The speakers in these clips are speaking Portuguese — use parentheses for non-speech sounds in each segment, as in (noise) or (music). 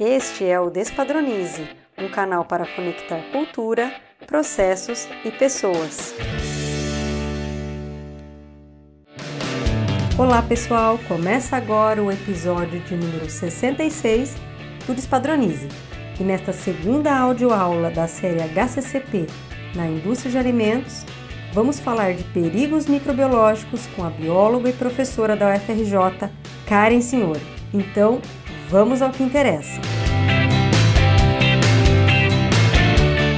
Este é o Despadronize, um canal para conectar cultura, processos e pessoas. Olá pessoal, começa agora o episódio de número 66 do Despadronize. E nesta segunda audioaula da série HCCP na indústria de alimentos, vamos falar de perigos microbiológicos com a bióloga e professora da UFRJ, Karen Senhor. Então, vamos ao que interessa.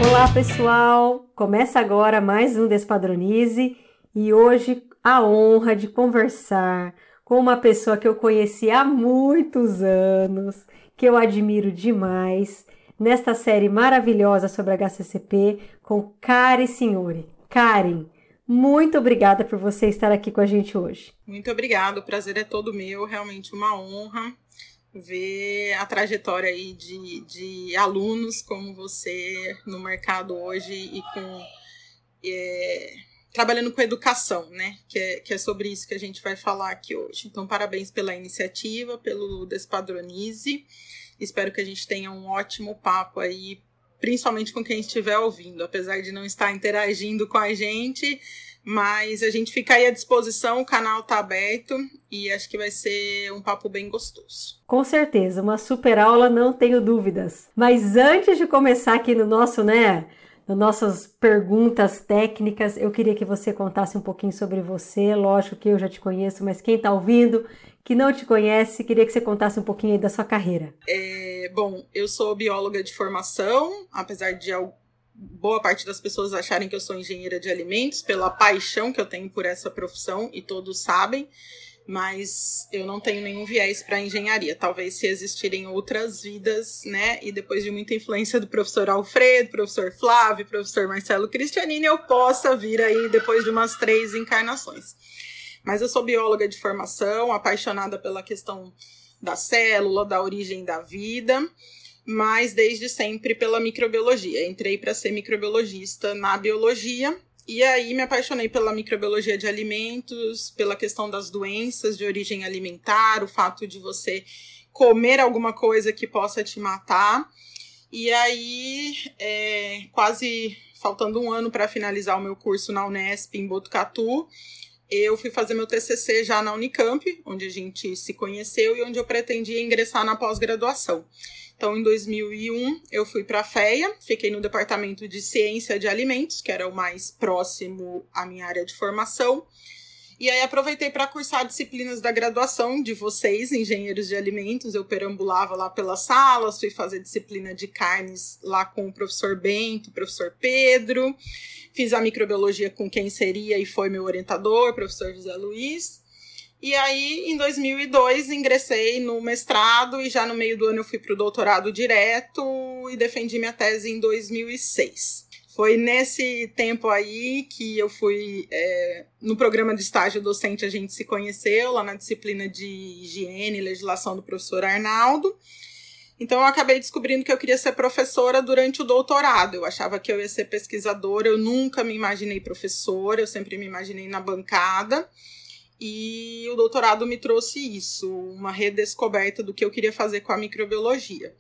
Olá, pessoal! Começa agora mais um Despadronize e hoje a honra de conversar com uma pessoa que eu conheci há muitos anos, que eu admiro demais, nesta série maravilhosa sobre HCCP com Karen Signore. Karen, muito obrigada por você estar aqui com a gente hoje. Muito obrigada, o prazer é todo meu, realmente uma honra ver a trajetória aí de, de alunos como você no mercado hoje e com é, trabalhando com educação, né? Que é, que é sobre isso que a gente vai falar aqui hoje. Então, parabéns pela iniciativa, pelo Despadronize. Espero que a gente tenha um ótimo papo aí, principalmente com quem estiver ouvindo, apesar de não estar interagindo com a gente mas a gente fica aí à disposição, o canal tá aberto e acho que vai ser um papo bem gostoso. Com certeza, uma super aula, não tenho dúvidas. Mas antes de começar aqui no nosso, né, nas nossas perguntas técnicas, eu queria que você contasse um pouquinho sobre você. Lógico que eu já te conheço, mas quem está ouvindo, que não te conhece, queria que você contasse um pouquinho aí da sua carreira. É, bom, eu sou bióloga de formação, apesar de boa parte das pessoas acharem que eu sou engenheira de alimentos pela paixão que eu tenho por essa profissão e todos sabem, mas eu não tenho nenhum viés para engenharia. Talvez se existirem outras vidas, né? E depois de muita influência do professor Alfredo, professor Flávio, professor Marcelo Cristianini, eu possa vir aí depois de umas três encarnações. Mas eu sou bióloga de formação, apaixonada pela questão da célula, da origem da vida mas desde sempre pela microbiologia. Entrei para ser microbiologista na biologia e aí me apaixonei pela microbiologia de alimentos, pela questão das doenças de origem alimentar, o fato de você comer alguma coisa que possa te matar. E aí, é, quase faltando um ano para finalizar o meu curso na Unesp em Botucatu, eu fui fazer meu TCC já na Unicamp, onde a gente se conheceu e onde eu pretendia ingressar na pós-graduação. Então, em 2001, eu fui para a FEA, fiquei no departamento de ciência de alimentos, que era o mais próximo à minha área de formação. E aí aproveitei para cursar disciplinas da graduação de vocês, engenheiros de alimentos. Eu perambulava lá pelas salas, fui fazer disciplina de carnes lá com o professor Bento, professor Pedro. Fiz a microbiologia com quem seria e foi meu orientador, professor José Luiz. E aí, em 2002, ingressei no mestrado e já no meio do ano eu fui para o doutorado direto e defendi minha tese em 2006. Foi nesse tempo aí que eu fui é, no programa de estágio docente, a gente se conheceu lá na disciplina de higiene e legislação do professor Arnaldo. Então eu acabei descobrindo que eu queria ser professora durante o doutorado. Eu achava que eu ia ser pesquisadora, eu nunca me imaginei professora, eu sempre me imaginei na bancada. E o doutorado me trouxe isso, uma redescoberta do que eu queria fazer com a microbiologia.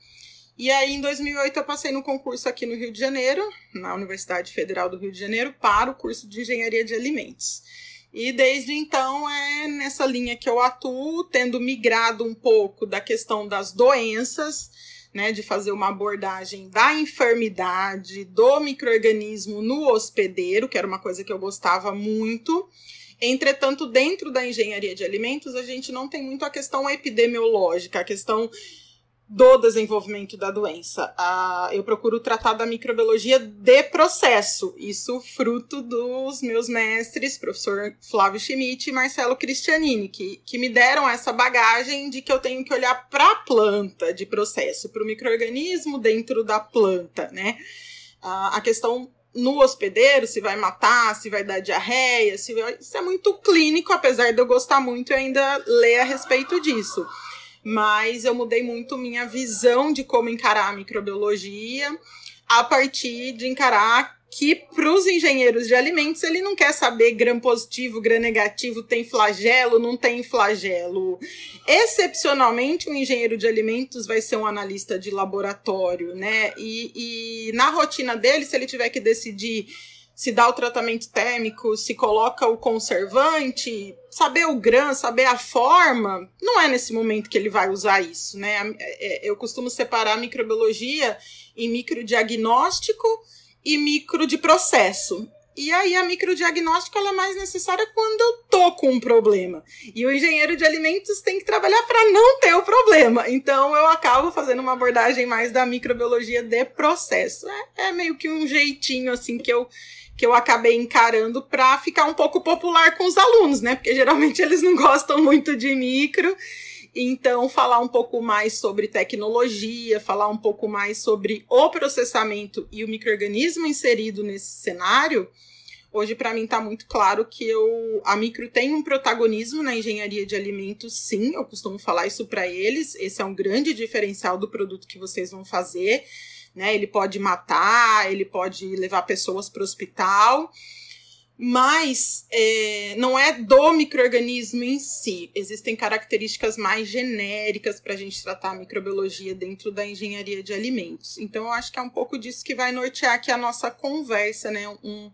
E aí, em 2008, eu passei no concurso aqui no Rio de Janeiro, na Universidade Federal do Rio de Janeiro, para o curso de Engenharia de Alimentos. E desde então é nessa linha que eu atuo, tendo migrado um pouco da questão das doenças, né, de fazer uma abordagem da enfermidade, do microorganismo no hospedeiro, que era uma coisa que eu gostava muito, Entretanto, dentro da engenharia de alimentos, a gente não tem muito a questão epidemiológica, a questão do desenvolvimento da doença. Ah, eu procuro tratar da microbiologia de processo, isso fruto dos meus mestres, professor Flávio Schmidt e Marcelo Cristianini, que, que me deram essa bagagem de que eu tenho que olhar para a planta de processo, para o microorganismo dentro da planta, né? Ah, a questão no hospedeiro, se vai matar, se vai dar diarreia, se vai... isso é muito clínico, apesar de eu gostar muito e ainda ler a respeito disso. Mas eu mudei muito minha visão de como encarar a microbiologia a partir de encarar que para os engenheiros de alimentos ele não quer saber gram positivo, gram negativo, tem flagelo, não tem flagelo. Excepcionalmente, um engenheiro de alimentos vai ser um analista de laboratório, né? E, e na rotina dele, se ele tiver que decidir se dá o tratamento térmico, se coloca o conservante, saber o grão, saber a forma, não é nesse momento que ele vai usar isso, né? É, eu costumo separar microbiologia em microdiagnóstico e micro de processo. E aí a microdiagnóstica ela é mais necessária quando eu tô com um problema. E o engenheiro de alimentos tem que trabalhar para não ter o problema. Então eu acabo fazendo uma abordagem mais da microbiologia de processo. É, é meio que um jeitinho assim que eu que eu acabei encarando para ficar um pouco popular com os alunos, né? Porque geralmente eles não gostam muito de micro. Então, falar um pouco mais sobre tecnologia, falar um pouco mais sobre o processamento e o microorganismo inserido nesse cenário, hoje para mim está muito claro que eu, a micro tem um protagonismo na engenharia de alimentos, sim, eu costumo falar isso para eles. Esse é um grande diferencial do produto que vocês vão fazer né? Ele pode matar, ele pode levar pessoas para o hospital, mas é, não é do microorganismo em si. Existem características mais genéricas para a gente tratar a microbiologia dentro da engenharia de alimentos. Então, eu acho que é um pouco disso que vai nortear aqui a nossa conversa, né? Um,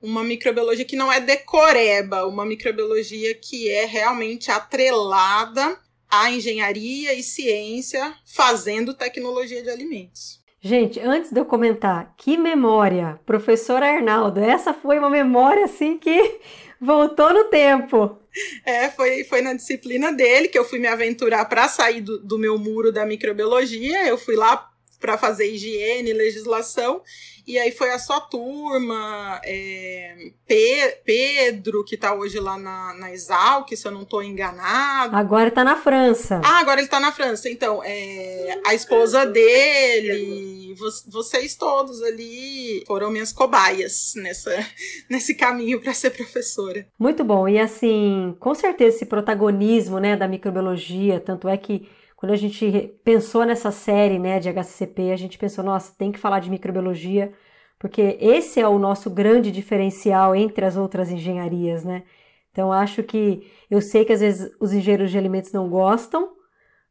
uma microbiologia que não é decoreba, uma microbiologia que é realmente atrelada à engenharia e ciência fazendo tecnologia de alimentos. Gente, antes de eu comentar, que memória, professor Arnaldo, essa foi uma memória assim que (laughs) voltou no tempo. É, foi, foi na disciplina dele que eu fui me aventurar para sair do, do meu muro da microbiologia. Eu fui lá para fazer higiene, legislação, e aí foi a sua turma, é, Pe Pedro, que está hoje lá na, na Exalc, se eu não estou enganado. Agora está na França. Ah, agora ele está na França. Então, é, a esposa dele, vocês todos ali foram minhas cobaias nessa, (laughs) nesse caminho para ser professora. Muito bom. E assim, com certeza esse protagonismo né, da microbiologia, tanto é que quando a gente pensou nessa série né, de HCCP, a gente pensou, nossa, tem que falar de microbiologia, porque esse é o nosso grande diferencial entre as outras engenharias, né? Então, acho que eu sei que às vezes os engenheiros de alimentos não gostam,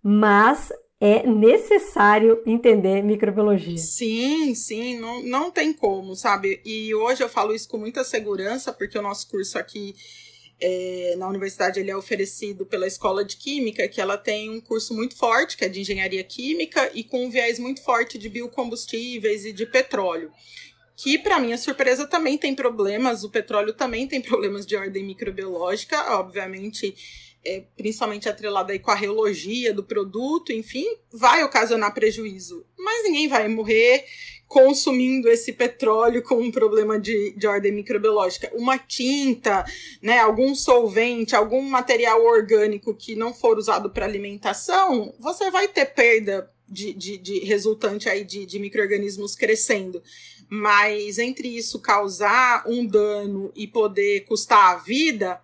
mas é necessário entender microbiologia. Sim, sim, não, não tem como, sabe? E hoje eu falo isso com muita segurança, porque o nosso curso aqui é, na universidade ele é oferecido pela Escola de Química, que ela tem um curso muito forte, que é de engenharia química, e com um viés muito forte de biocombustíveis e de petróleo. Que, para minha surpresa, também tem problemas, o petróleo também tem problemas de ordem microbiológica, obviamente, é, principalmente atrelado aí com a reologia do produto, enfim, vai ocasionar prejuízo. Mas ninguém vai morrer consumindo esse petróleo com um problema de, de ordem microbiológica. Uma tinta, né, algum solvente, algum material orgânico que não for usado para alimentação, você vai ter perda de, de, de resultante aí de, de micro-organismos crescendo. Mas entre isso causar um dano e poder custar a vida,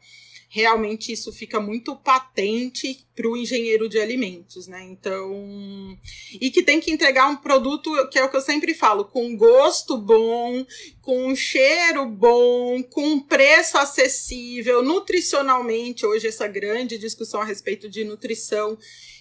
realmente isso fica muito patente para o engenheiro de alimentos, né? Então, e que tem que entregar um produto que é o que eu sempre falo, com gosto bom, com cheiro bom, com preço acessível, nutricionalmente. Hoje essa grande discussão a respeito de nutrição.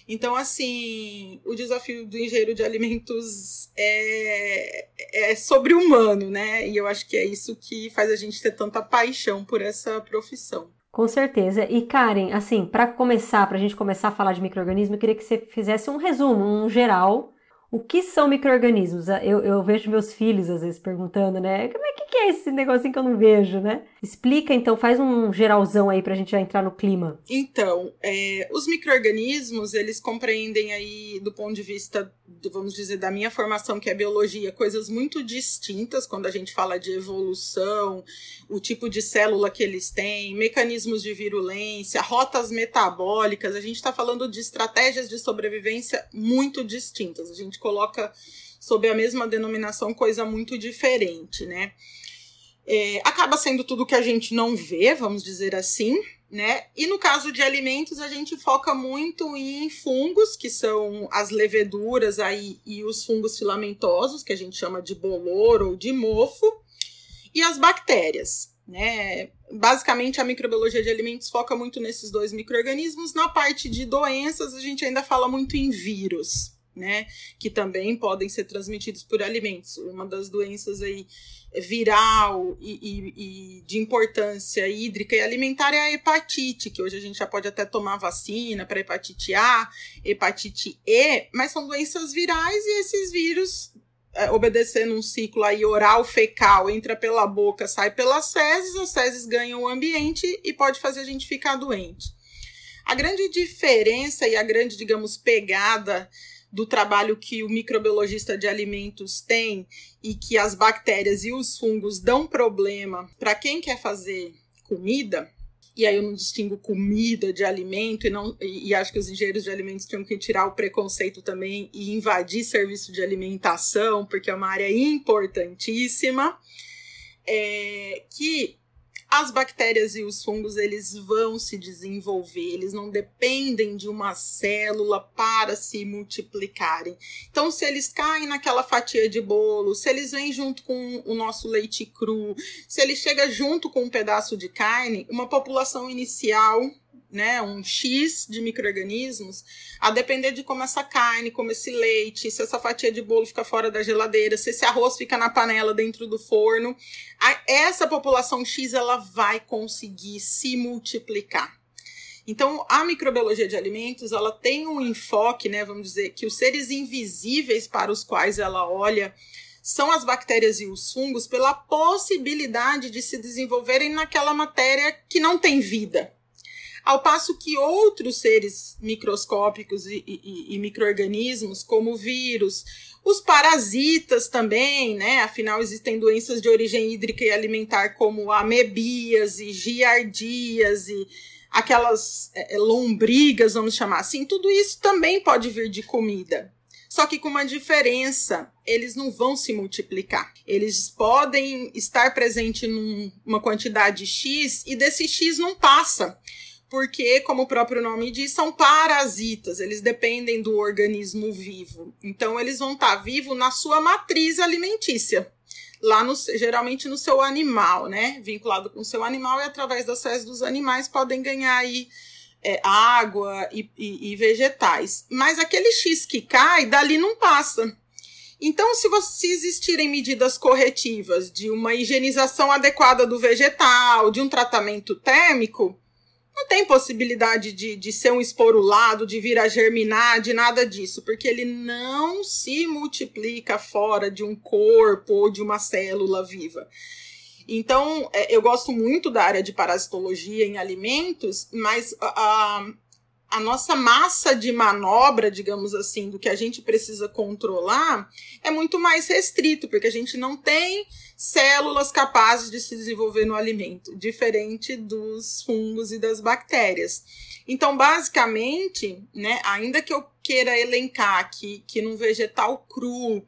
Então, assim, o desafio do engenheiro de alimentos é, é sobre-humano, né? E eu acho que é isso que faz a gente ter tanta paixão por essa profissão. Com certeza. E Karen, assim, para começar, para a gente começar a falar de microorganismo, eu queria que você fizesse um resumo, um geral o que são micro-organismos? Eu, eu, vejo meus filhos às vezes perguntando, né? Como é que, que é esse negocinho que eu não vejo, né? Explica então, faz um geralzão aí pra gente já entrar no clima. Então, é, os micro-organismos, eles compreendem aí, do ponto de vista, vamos dizer, da minha formação, que é biologia, coisas muito distintas quando a gente fala de evolução, o tipo de célula que eles têm, mecanismos de virulência, rotas metabólicas. A gente está falando de estratégias de sobrevivência muito distintas. A gente coloca sob a mesma denominação coisa muito diferente, né? É, acaba sendo tudo que a gente não vê, vamos dizer assim, né? E no caso de alimentos, a gente foca muito em fungos, que são as leveduras aí e os fungos filamentosos, que a gente chama de bolor ou de mofo. e as bactérias. Né? Basicamente, a microbiologia de alimentos foca muito nesses dois micro-organismos. Na parte de doenças, a gente ainda fala muito em vírus, né? Que também podem ser transmitidos por alimentos. Uma das doenças aí viral e, e, e, de importância hídrica e alimentar é a hepatite, que hoje a gente já pode até tomar vacina para hepatite A, hepatite E, mas são doenças virais e esses vírus é, obedecendo um ciclo aí oral fecal, entra pela boca, sai pelas fezes, as fezes ganham o ambiente e pode fazer a gente ficar doente. A grande diferença e a grande, digamos, pegada do trabalho que o microbiologista de alimentos tem e que as bactérias e os fungos dão problema para quem quer fazer comida, e aí eu não distingo comida de alimento e não e, acho que os engenheiros de alimentos tinham que tirar o preconceito também e invadir serviço de alimentação porque é uma área importantíssima é, que as bactérias e os fungos eles vão se desenvolver, eles não dependem de uma célula para se multiplicarem. Então, se eles caem naquela fatia de bolo, se eles vêm junto com o nosso leite cru, se ele chega junto com um pedaço de carne, uma população inicial né, um X de micro-organismos, a depender de como essa carne, como esse leite, se essa fatia de bolo fica fora da geladeira, se esse arroz fica na panela dentro do forno, a, essa população X ela vai conseguir se multiplicar. Então, a microbiologia de alimentos, ela tem um enfoque, né, vamos dizer, que os seres invisíveis para os quais ela olha são as bactérias e os fungos pela possibilidade de se desenvolverem naquela matéria que não tem vida, ao passo que outros seres microscópicos e, e, e micro-organismos, como vírus, os parasitas também, né? Afinal, existem doenças de origem hídrica e alimentar, como amebíase, giardíase, aquelas é, é, lombrigas, vamos chamar assim. Tudo isso também pode vir de comida. Só que com uma diferença, eles não vão se multiplicar. Eles podem estar presentes numa quantidade X e desse X não passa porque, como o próprio nome diz, são parasitas, eles dependem do organismo vivo. Então, eles vão estar vivos na sua matriz alimentícia, lá no, geralmente no seu animal, né? Vinculado com o seu animal e através das fezes dos animais podem ganhar aí é, água e, e, e vegetais. Mas aquele X que cai, dali não passa. Então, se, você, se existirem medidas corretivas de uma higienização adequada do vegetal, de um tratamento térmico, não tem possibilidade de, de ser um esporulado, de vir a germinar, de nada disso, porque ele não se multiplica fora de um corpo ou de uma célula viva. Então, é, eu gosto muito da área de parasitologia em alimentos, mas a, a nossa massa de manobra, digamos assim, do que a gente precisa controlar é muito mais restrito, porque a gente não tem células capazes de se desenvolver no alimento, diferente dos fungos e das bactérias. Então, basicamente, né, ainda que eu queira elencar aqui que num vegetal cru,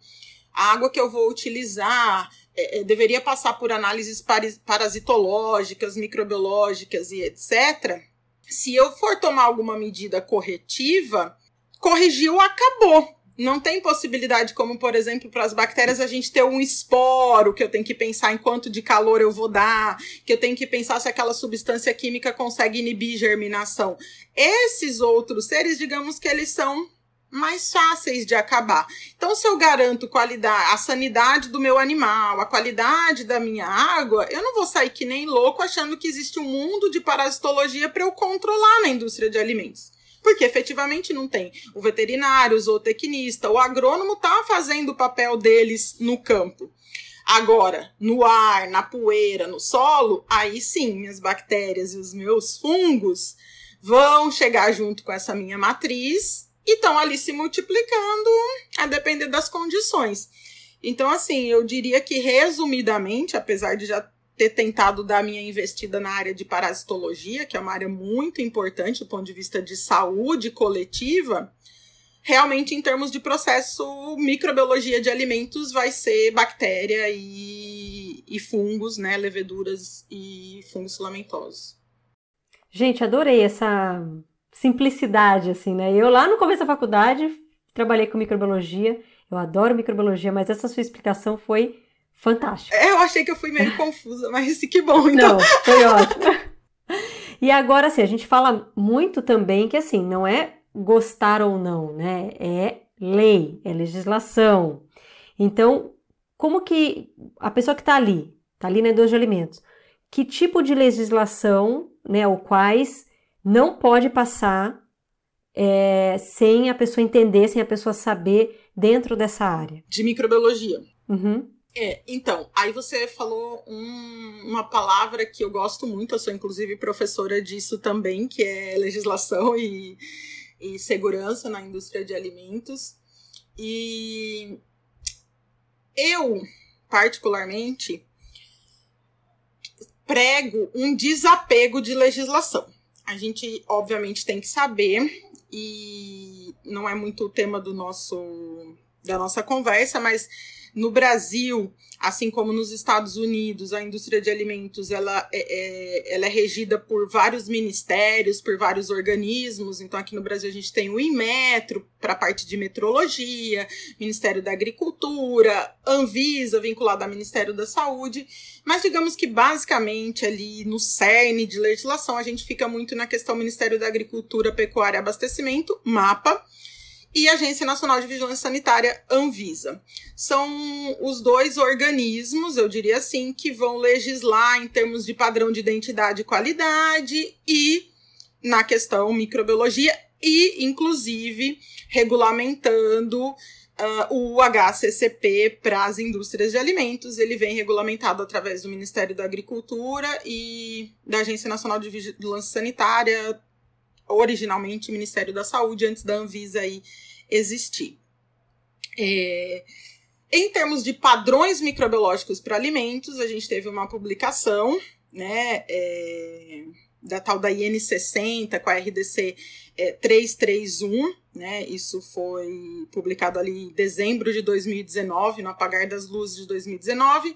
a água que eu vou utilizar é, é deveria passar por análises parasitológicas, microbiológicas e etc se eu for tomar alguma medida corretiva, corrigiu, acabou. Não tem possibilidade, como por exemplo, para as bactérias, a gente ter um esporo, que eu tenho que pensar em quanto de calor eu vou dar, que eu tenho que pensar se aquela substância química consegue inibir germinação. Esses outros seres, digamos que eles são mais fáceis de acabar. Então, se eu garanto qualidade, a sanidade do meu animal, a qualidade da minha água, eu não vou sair que nem louco achando que existe um mundo de parasitologia para eu controlar na indústria de alimentos. Porque efetivamente não tem. O veterinário, o zootecnista, o agrônomo está fazendo o papel deles no campo. Agora, no ar, na poeira, no solo, aí sim, minhas bactérias e os meus fungos vão chegar junto com essa minha matriz e estão ali se multiplicando a depender das condições. Então, assim, eu diria que resumidamente, apesar de já ter tentado dar minha investida na área de parasitologia, que é uma área muito importante do ponto de vista de saúde coletiva, realmente em termos de processo, microbiologia de alimentos vai ser bactéria e, e fungos, né, leveduras e fungos filamentosos. Gente, adorei essa simplicidade, assim, né? Eu lá no começo da faculdade trabalhei com microbiologia, eu adoro microbiologia, mas essa sua explicação foi Fantástico. É, eu achei que eu fui meio confusa, mas que bom, então. Não, foi ótimo. E agora, assim, a gente fala muito também que, assim, não é gostar ou não, né? É lei, é legislação. Então, como que a pessoa que está ali, está ali na indústria de alimentos, que tipo de legislação, né, ou quais não pode passar é, sem a pessoa entender, sem a pessoa saber dentro dessa área? De microbiologia. Uhum. É, então, aí você falou um, uma palavra que eu gosto muito, eu sou inclusive professora disso também, que é legislação e, e segurança na indústria de alimentos. E eu, particularmente, prego um desapego de legislação. A gente, obviamente, tem que saber, e não é muito o tema do nosso da nossa conversa, mas no Brasil, assim como nos Estados Unidos, a indústria de alimentos ela é, é, ela é regida por vários ministérios, por vários organismos. Então, aqui no Brasil, a gente tem o Inmetro para a parte de metrologia, Ministério da Agricultura, Anvisa, vinculado ao Ministério da Saúde. Mas, digamos que basicamente ali no cerne de legislação, a gente fica muito na questão Ministério da Agricultura, Pecuária e Abastecimento, MAPA e a Agência Nacional de Vigilância Sanitária, Anvisa. São os dois organismos, eu diria assim, que vão legislar em termos de padrão de identidade e qualidade e na questão microbiologia e, inclusive, regulamentando Uh, o HCCP para as indústrias de alimentos, ele vem regulamentado através do Ministério da Agricultura e da Agência Nacional de Vigilância Sanitária, originalmente Ministério da Saúde, antes da Anvisa aí existir. É, em termos de padrões microbiológicos para alimentos, a gente teve uma publicação, né, é, da tal da IN60 com a RDC é, 331, né, isso foi publicado ali em dezembro de 2019, no apagar das luzes de 2019,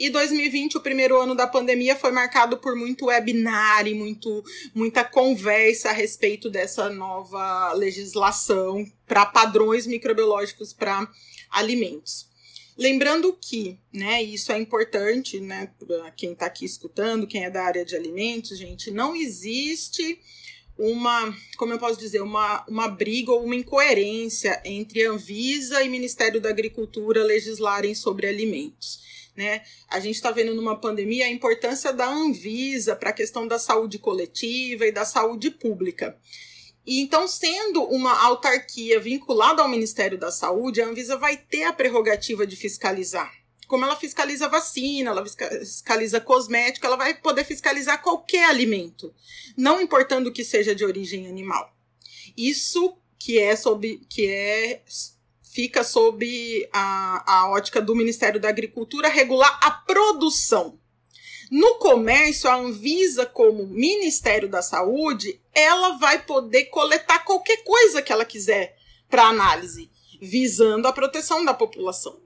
e 2020, o primeiro ano da pandemia, foi marcado por muito webinar e muito, muita conversa a respeito dessa nova legislação para padrões microbiológicos para alimentos. Lembrando que, né, isso é importante, né, para quem está aqui escutando, quem é da área de alimentos, gente, não existe uma, como eu posso dizer, uma, uma briga ou uma incoerência entre Anvisa e Ministério da Agricultura legislarem sobre alimentos. Né? A gente está vendo numa pandemia a importância da Anvisa para a questão da saúde coletiva e da saúde pública. E então, sendo uma autarquia vinculada ao Ministério da Saúde, a Anvisa vai ter a prerrogativa de fiscalizar. Como ela fiscaliza vacina, ela fiscaliza cosmético, ela vai poder fiscalizar qualquer alimento, não importando que seja de origem animal. Isso que é sob, que é fica sob a, a ótica do Ministério da Agricultura regular a produção. No comércio, a Anvisa, como Ministério da Saúde, ela vai poder coletar qualquer coisa que ela quiser para análise, visando a proteção da população.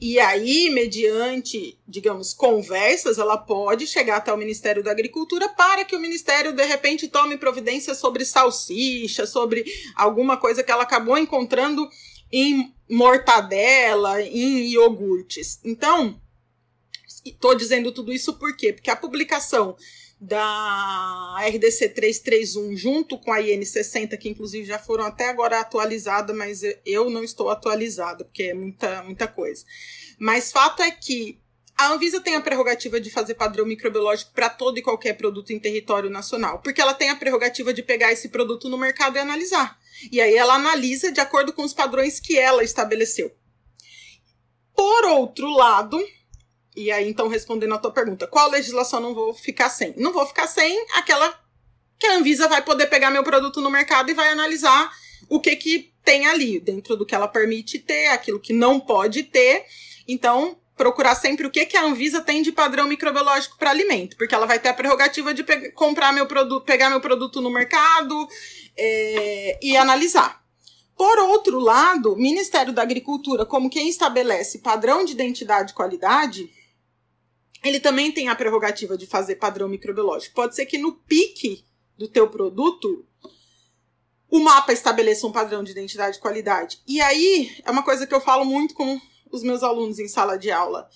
E aí, mediante, digamos, conversas, ela pode chegar até o Ministério da Agricultura para que o Ministério, de repente, tome providência sobre salsicha, sobre alguma coisa que ela acabou encontrando em mortadela, em iogurtes. Então, estou dizendo tudo isso por quê? Porque a publicação da RDC 331 junto com a IN60, que inclusive já foram até agora atualizadas, mas eu não estou atualizada, porque é muita, muita coisa. Mas fato é que a Anvisa tem a prerrogativa de fazer padrão microbiológico para todo e qualquer produto em território nacional, porque ela tem a prerrogativa de pegar esse produto no mercado e analisar. E aí ela analisa de acordo com os padrões que ela estabeleceu. Por outro lado, e aí então respondendo a tua pergunta, qual legislação não vou ficar sem? Não vou ficar sem aquela que a Anvisa vai poder pegar meu produto no mercado e vai analisar o que que tem ali, dentro do que ela permite ter, aquilo que não pode ter. Então, procurar sempre o que, que a Anvisa tem de padrão microbiológico para alimento, porque ela vai ter a prerrogativa de comprar meu produto, pegar meu produto no mercado é, e analisar. Por outro lado, o Ministério da Agricultura, como quem estabelece padrão de identidade e qualidade, ele também tem a prerrogativa de fazer padrão microbiológico. Pode ser que no pique do teu produto o mapa estabeleça um padrão de identidade e qualidade. E aí é uma coisa que eu falo muito com os meus alunos em sala de aula.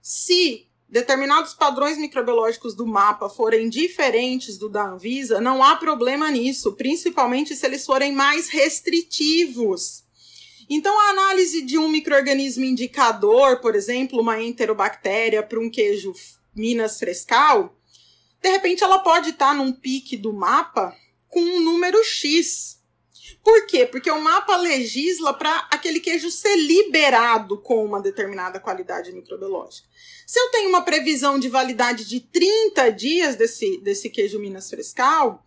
Se determinados padrões microbiológicos do mapa forem diferentes do da Anvisa, não há problema nisso, principalmente se eles forem mais restritivos. Então, a análise de um microorganismo indicador, por exemplo, uma enterobactéria para um queijo Minas Frescal, de repente ela pode estar num pique do mapa com um número X. Por quê? Porque o mapa legisla para aquele queijo ser liberado com uma determinada qualidade microbiológica. Se eu tenho uma previsão de validade de 30 dias desse, desse queijo Minas Frescal,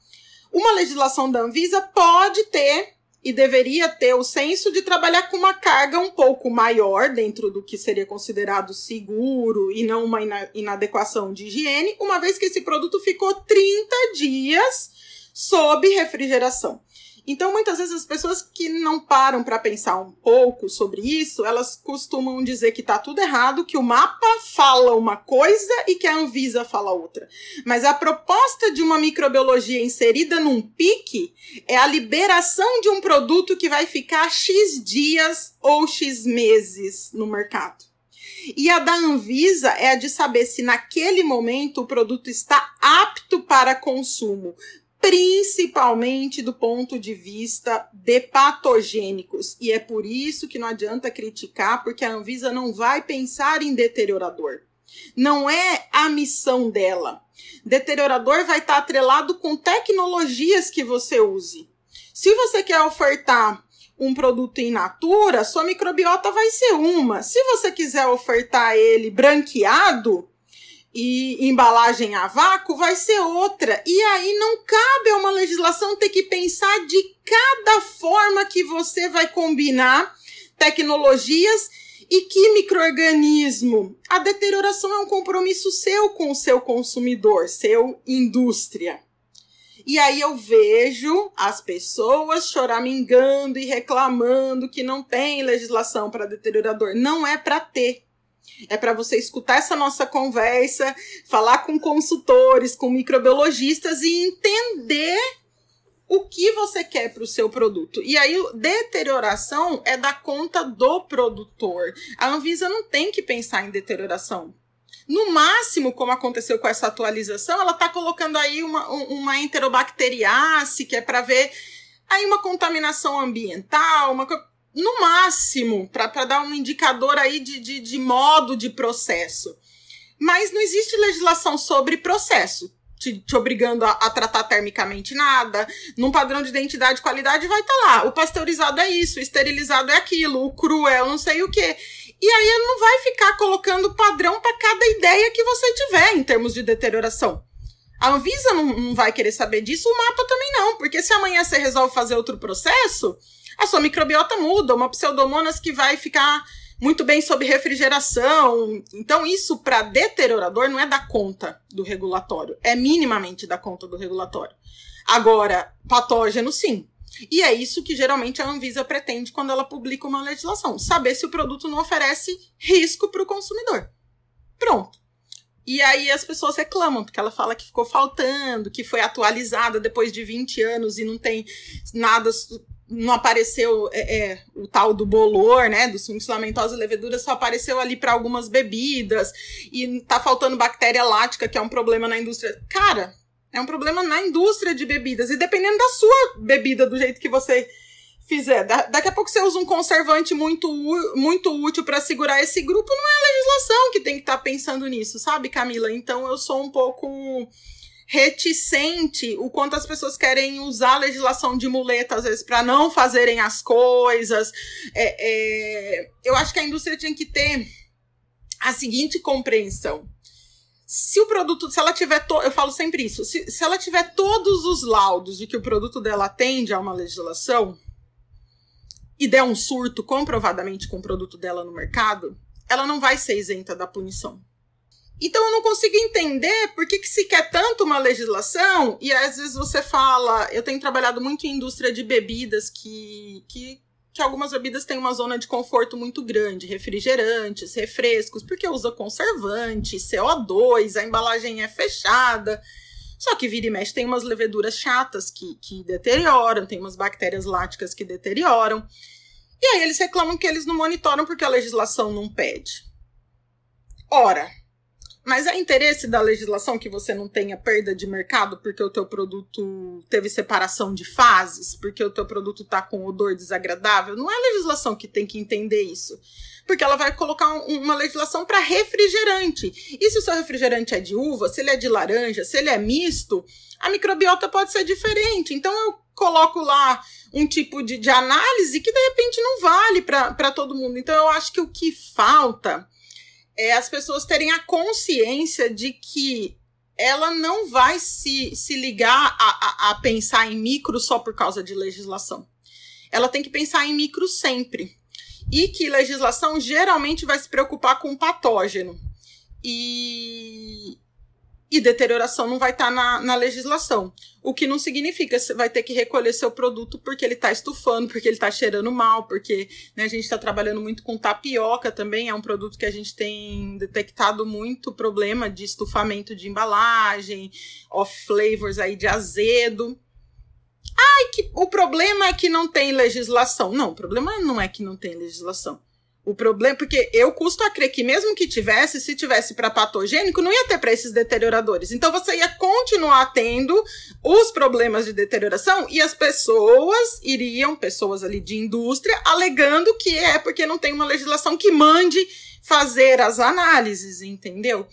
uma legislação da Anvisa pode ter e deveria ter o senso de trabalhar com uma carga um pouco maior dentro do que seria considerado seguro e não uma inadequação de higiene, uma vez que esse produto ficou 30 dias sob refrigeração. Então, muitas vezes as pessoas que não param para pensar um pouco sobre isso, elas costumam dizer que está tudo errado, que o mapa fala uma coisa e que a Anvisa fala outra. Mas a proposta de uma microbiologia inserida num pique é a liberação de um produto que vai ficar X dias ou X meses no mercado. E a da Anvisa é a de saber se naquele momento o produto está apto para consumo, principalmente do ponto de vista de patogênicos. E é por isso que não adianta criticar, porque a Anvisa não vai pensar em deteriorador. Não é a missão dela. Deteriorador vai estar atrelado com tecnologias que você use. Se você quer ofertar um produto in natura, sua microbiota vai ser uma. Se você quiser ofertar ele branqueado, e embalagem a vácuo vai ser outra. E aí não cabe a uma legislação ter que pensar de cada forma que você vai combinar tecnologias e que microorganismo. A deterioração é um compromisso seu com o seu consumidor, seu indústria. E aí eu vejo as pessoas choramingando e reclamando que não tem legislação para deteriorador. Não é para ter. É para você escutar essa nossa conversa, falar com consultores, com microbiologistas e entender o que você quer para o seu produto. E aí, deterioração é da conta do produtor. A Anvisa não tem que pensar em deterioração. No máximo, como aconteceu com essa atualização, ela está colocando aí uma, uma enterobacteriase, que é para ver aí uma contaminação ambiental, uma no máximo, para dar um indicador aí de, de, de modo de processo. Mas não existe legislação sobre processo. Te, te, obrigando a, a, tratar termicamente nada, num padrão de identidade e qualidade vai estar tá lá. O pasteurizado é isso, o esterilizado é aquilo, o cru é eu não sei o que. E aí não vai ficar colocando padrão para cada ideia que você tiver em termos de deterioração. A Anvisa não, não vai querer saber disso, o mapa também não, porque se amanhã você resolve fazer outro processo, a sua microbiota muda, uma pseudomonas que vai ficar muito bem sob refrigeração. Então, isso para deteriorador não é da conta do regulatório, é minimamente da conta do regulatório. Agora, patógeno, sim. E é isso que geralmente a Anvisa pretende quando ela publica uma legislação: saber se o produto não oferece risco para o consumidor. Pronto. E aí as pessoas reclamam, porque ela fala que ficou faltando, que foi atualizada depois de 20 anos e não tem nada não apareceu é, é, o tal do bolor, né, dos fungos filamentosos e leveduras, só apareceu ali para algumas bebidas, e tá faltando bactéria lática, que é um problema na indústria. Cara, é um problema na indústria de bebidas, e dependendo da sua bebida, do jeito que você fizer, da, daqui a pouco você usa um conservante muito, muito útil para segurar esse grupo, não é a legislação que tem que estar tá pensando nisso, sabe, Camila? Então eu sou um pouco reticente o quanto as pessoas querem usar a legislação de muleta, às vezes, para não fazerem as coisas. É, é, eu acho que a indústria tinha que ter a seguinte compreensão. Se o produto, se ela tiver, to, eu falo sempre isso, se, se ela tiver todos os laudos de que o produto dela atende a uma legislação e der um surto comprovadamente com o produto dela no mercado, ela não vai ser isenta da punição. Então eu não consigo entender por que, que se quer tanto uma legislação e às vezes você fala, eu tenho trabalhado muito em indústria de bebidas que, que, que algumas bebidas têm uma zona de conforto muito grande, refrigerantes, refrescos, porque usa conservante, CO2, a embalagem é fechada. Só que vira e mexe tem umas leveduras chatas que, que deterioram, tem umas bactérias láticas que deterioram. E aí eles reclamam que eles não monitoram porque a legislação não pede. Ora, mas é interesse da legislação que você não tenha perda de mercado porque o teu produto teve separação de fases, porque o teu produto está com odor desagradável? Não é a legislação que tem que entender isso. Porque ela vai colocar um, uma legislação para refrigerante. E se o seu refrigerante é de uva, se ele é de laranja, se ele é misto, a microbiota pode ser diferente. Então eu coloco lá um tipo de, de análise que de repente não vale para todo mundo. Então eu acho que o que falta é as pessoas terem a consciência de que ela não vai se, se ligar a, a, a pensar em micro só por causa de legislação. Ela tem que pensar em micro sempre. E que legislação geralmente vai se preocupar com patógeno. E, e deterioração não vai estar tá na, na legislação. O que não significa que você vai ter que recolher seu produto porque ele está estufando, porque ele está cheirando mal, porque né, a gente está trabalhando muito com tapioca também, é um produto que a gente tem detectado muito problema de estufamento de embalagem, off flavors aí de azedo. Ai, que o problema é que não tem legislação. Não, o problema não é que não tem legislação. O problema, porque eu custo a crer que mesmo que tivesse, se tivesse para patogênico, não ia ter para esses deterioradores. Então você ia continuar tendo os problemas de deterioração e as pessoas iriam, pessoas ali de indústria, alegando que é porque não tem uma legislação que mande fazer as análises, entendeu?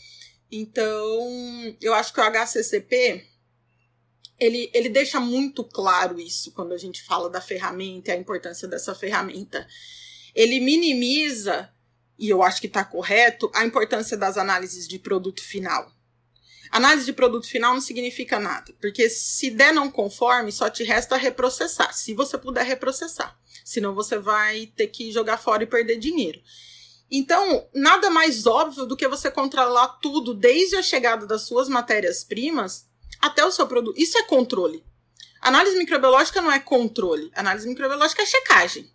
Então, eu acho que o HCCP ele, ele deixa muito claro isso quando a gente fala da ferramenta a importância dessa ferramenta ele minimiza, e eu acho que está correto, a importância das análises de produto final. Análise de produto final não significa nada, porque se der não conforme, só te resta reprocessar, se você puder reprocessar. Senão você vai ter que jogar fora e perder dinheiro. Então, nada mais óbvio do que você controlar tudo, desde a chegada das suas matérias-primas até o seu produto. Isso é controle. Análise microbiológica não é controle. Análise microbiológica é checagem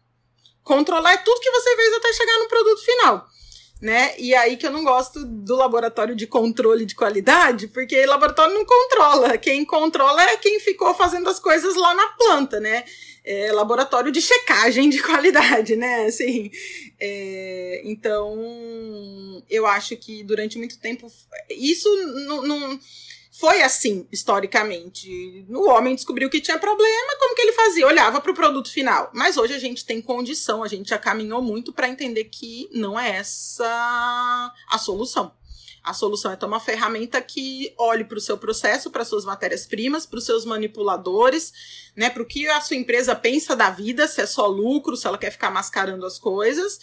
controlar tudo que você fez até chegar no produto final. Né? E aí que eu não gosto do laboratório de controle de qualidade, porque laboratório não controla. Quem controla é quem ficou fazendo as coisas lá na planta, né? É laboratório de checagem de (laughs) qualidade, né? Assim, é, então, eu acho que durante muito tempo isso não, não foi assim, historicamente. O homem descobriu que tinha problema, como que ele fazia? Olhava para o produto final. Mas hoje a gente tem condição, a gente já caminhou muito para entender que não é essa a solução. A solução é ter uma ferramenta que olhe para o seu processo, para suas matérias-primas, para os seus manipuladores, né, para o que a sua empresa pensa da vida, se é só lucro, se ela quer ficar mascarando as coisas.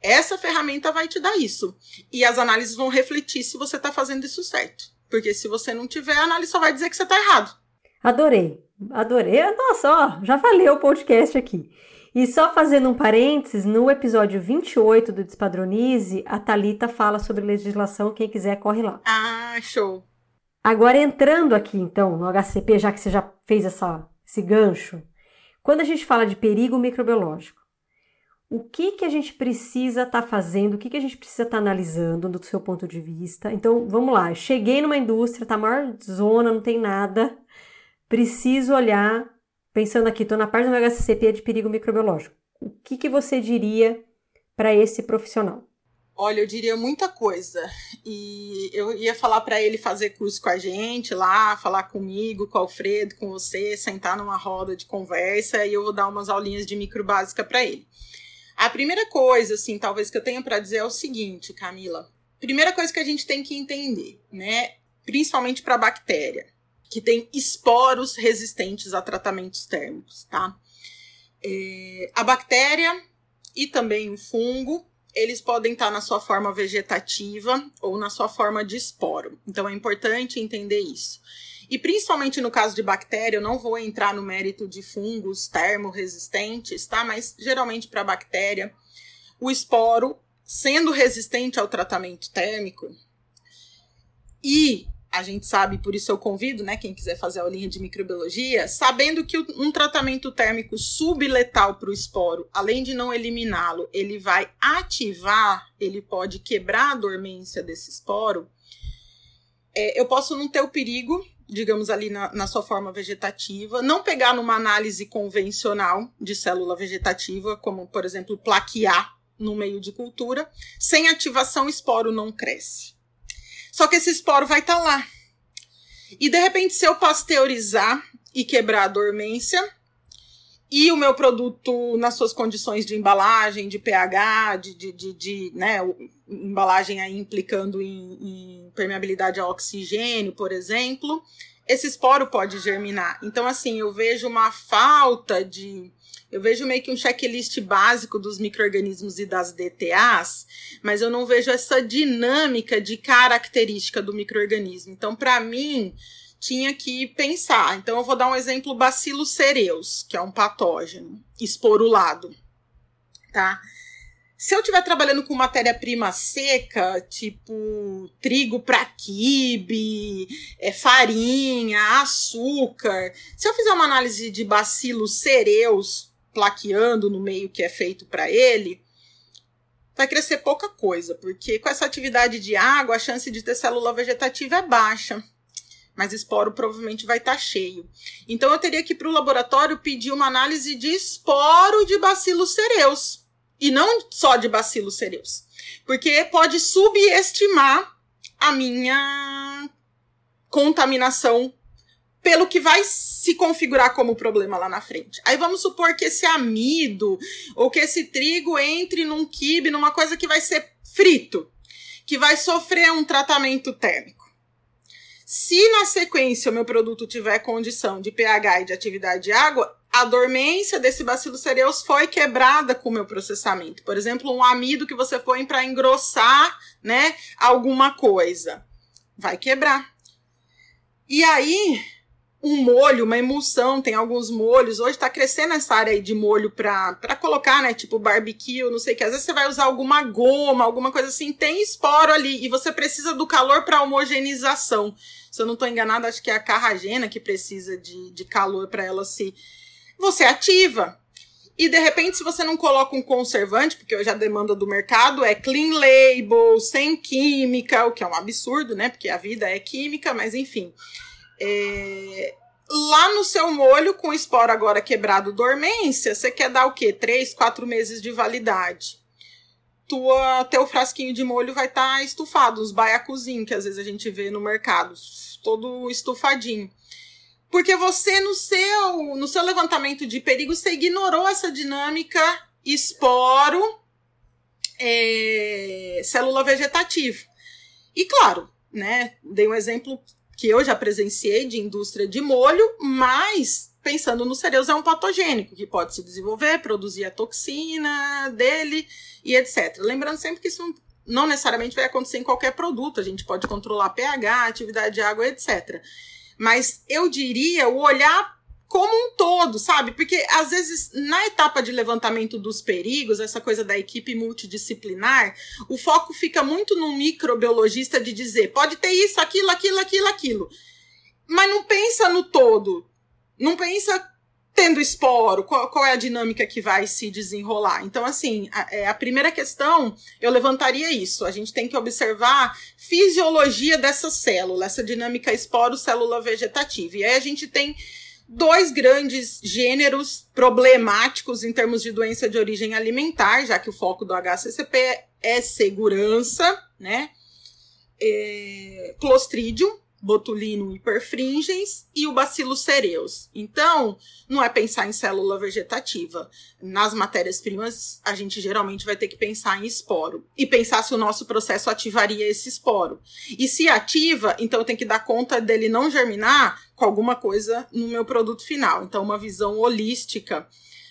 Essa ferramenta vai te dar isso. E as análises vão refletir se você está fazendo isso certo. Porque se você não tiver, a análise só vai dizer que você está errado. Adorei, adorei. Nossa, ó, já falei o podcast aqui. E só fazendo um parênteses, no episódio 28 do Despadronize, a Talita fala sobre legislação, quem quiser corre lá. Ah, show. Agora entrando aqui então no HCP, já que você já fez essa, esse gancho, quando a gente fala de perigo microbiológico, o que, que a gente precisa estar tá fazendo, o que, que a gente precisa estar tá analisando do seu ponto de vista. Então, vamos lá, cheguei numa indústria, tá maior zona, não tem nada, preciso olhar, pensando aqui, estou na parte do meu HCCP de perigo microbiológico. O que, que você diria para esse profissional? Olha, eu diria muita coisa. E eu ia falar para ele fazer curso com a gente lá, falar comigo, com o Alfredo, com você, sentar numa roda de conversa e eu vou dar umas aulinhas de micro básica para ele. A primeira coisa, assim, talvez que eu tenha para dizer é o seguinte, Camila. Primeira coisa que a gente tem que entender, né, principalmente para bactéria, que tem esporos resistentes a tratamentos térmicos, tá? É, a bactéria e também o fungo, eles podem estar na sua forma vegetativa ou na sua forma de esporo. Então é importante entender isso. E principalmente no caso de bactéria, eu não vou entrar no mérito de fungos termorresistentes, tá? Mas geralmente para bactéria, o esporo, sendo resistente ao tratamento térmico, e a gente sabe, por isso eu convido, né, quem quiser fazer a aulinha de microbiologia, sabendo que um tratamento térmico subletal para o esporo, além de não eliminá-lo, ele vai ativar, ele pode quebrar a dormência desse esporo. É, eu posso não ter o perigo digamos ali na, na, sua forma vegetativa, não pegar numa análise convencional de célula vegetativa, como por exemplo plaquear no meio de cultura. Sem ativação, o esporo não cresce. Só que esse esporo vai estar tá lá. E de repente, se eu pasteurizar e quebrar a dormência, e o meu produto nas suas condições de embalagem, de pH, de, de, de, de né, embalagem aí implicando em, em permeabilidade a oxigênio, por exemplo, esse esporo pode germinar. Então, assim, eu vejo uma falta de. Eu vejo meio que um checklist básico dos micro-organismos e das DTAs, mas eu não vejo essa dinâmica de característica do microorganismo. Então, para mim, tinha que pensar. Então, eu vou dar um exemplo: Bacillus cereus, que é um patógeno esporulado, tá? Se eu estiver trabalhando com matéria-prima seca, tipo trigo para quibe, é, farinha, açúcar, se eu fizer uma análise de bacilos cereus plaqueando no meio que é feito para ele, vai crescer pouca coisa, porque com essa atividade de água, a chance de ter célula vegetativa é baixa. Mas esporo provavelmente vai estar tá cheio. Então eu teria que ir para o laboratório pedir uma análise de esporo de bacilos cereus e não só de bacilos cereus. Porque pode subestimar a minha contaminação pelo que vai se configurar como problema lá na frente. Aí vamos supor que esse amido ou que esse trigo entre num quibe, numa coisa que vai ser frito, que vai sofrer um tratamento térmico. Se na sequência o meu produto tiver condição de pH e de atividade de água, a dormência desse bacilo cereus foi quebrada com o meu processamento. Por exemplo, um amido que você põe para engrossar, né, alguma coisa, vai quebrar. E aí, um molho, uma emulsão, tem alguns molhos. Hoje está crescendo essa área aí de molho para colocar, né? Tipo barbecue, não sei o que. Às vezes você vai usar alguma goma, alguma coisa assim, tem esporo ali e você precisa do calor para homogeneização. Se eu não estou enganada, acho que é a carragena que precisa de, de calor para ela se você ativa. E de repente, se você não coloca um conservante, porque hoje a demanda do mercado é clean label, sem química, o que é um absurdo, né? Porque a vida é química, mas enfim. É... Lá no seu molho, com esporo agora quebrado dormência, você quer dar o quê? Três, quatro meses de validade. Tua, teu frasquinho de molho vai estar tá estufado, os baiacuzinhos que às vezes a gente vê no mercado, todo estufadinho. Porque você, no seu, no seu levantamento de perigo, você ignorou essa dinâmica esporo, é, célula vegetativa. E claro, né, dei um exemplo que eu já presenciei de indústria de molho, mas pensando nos cereus é um patogênico que pode se desenvolver, produzir a toxina dele e etc. Lembrando sempre que isso não necessariamente vai acontecer em qualquer produto, a gente pode controlar pH, atividade de água, etc mas eu diria o olhar como um todo, sabe? Porque às vezes na etapa de levantamento dos perigos, essa coisa da equipe multidisciplinar, o foco fica muito no microbiologista de dizer, pode ter isso, aquilo, aquilo, aquilo, aquilo. Mas não pensa no todo. Não pensa tendo esporo, qual, qual, é a dinâmica que vai se desenrolar. Então, assim, a, é, a, primeira questão, eu levantaria isso. A gente tem que observar fisiologia dessa célula, essa dinâmica esporo-célula vegetativa. E aí a gente tem dois grandes gêneros problemáticos em termos de doença de origem alimentar, já que o foco do HCCP é segurança, né? É, Clostridium, botulinum hiperfringens e o bacillus cereus. Então, não é pensar em célula vegetativa. Nas matérias-primas, a gente geralmente vai ter que pensar em esporo e pensar se o nosso processo ativaria esse esporo. E se ativa, então eu tenho que dar conta dele não germinar com alguma coisa no meu produto final. Então, uma visão holística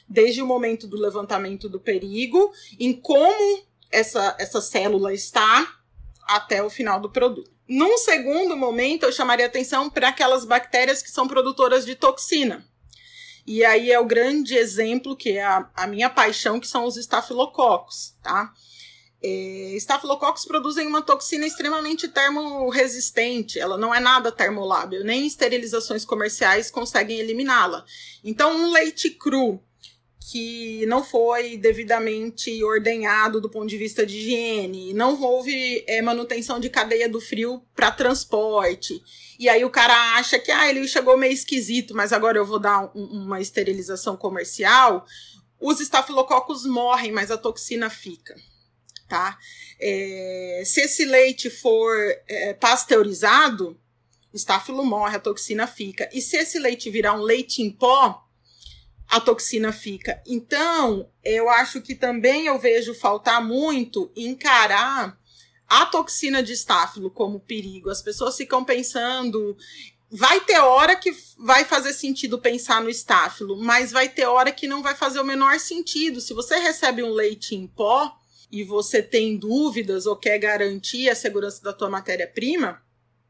desde o momento do levantamento do perigo, em como essa, essa célula está até o final do produto. Num segundo momento, eu chamaria atenção para aquelas bactérias que são produtoras de toxina. E aí é o grande exemplo, que é a, a minha paixão, que são os estafilococos, tá? É, estafilococos produzem uma toxina extremamente termoresistente, ela não é nada termolábil, nem esterilizações comerciais conseguem eliminá-la. Então, um leite cru que não foi devidamente ordenhado do ponto de vista de higiene, não houve é, manutenção de cadeia do frio para transporte. E aí o cara acha que ah, ele chegou meio esquisito, mas agora eu vou dar um, uma esterilização comercial. os estafilococos morrem, mas a toxina fica, tá? É, se esse leite for é, pasteurizado, o estáfilo morre, a toxina fica. E se esse leite virar um leite em pó, a toxina fica. Então, eu acho que também eu vejo faltar muito encarar a toxina de estáfilo como perigo. As pessoas ficam pensando. Vai ter hora que vai fazer sentido pensar no estáfilo, mas vai ter hora que não vai fazer o menor sentido. Se você recebe um leite em pó e você tem dúvidas ou quer garantir a segurança da tua matéria-prima,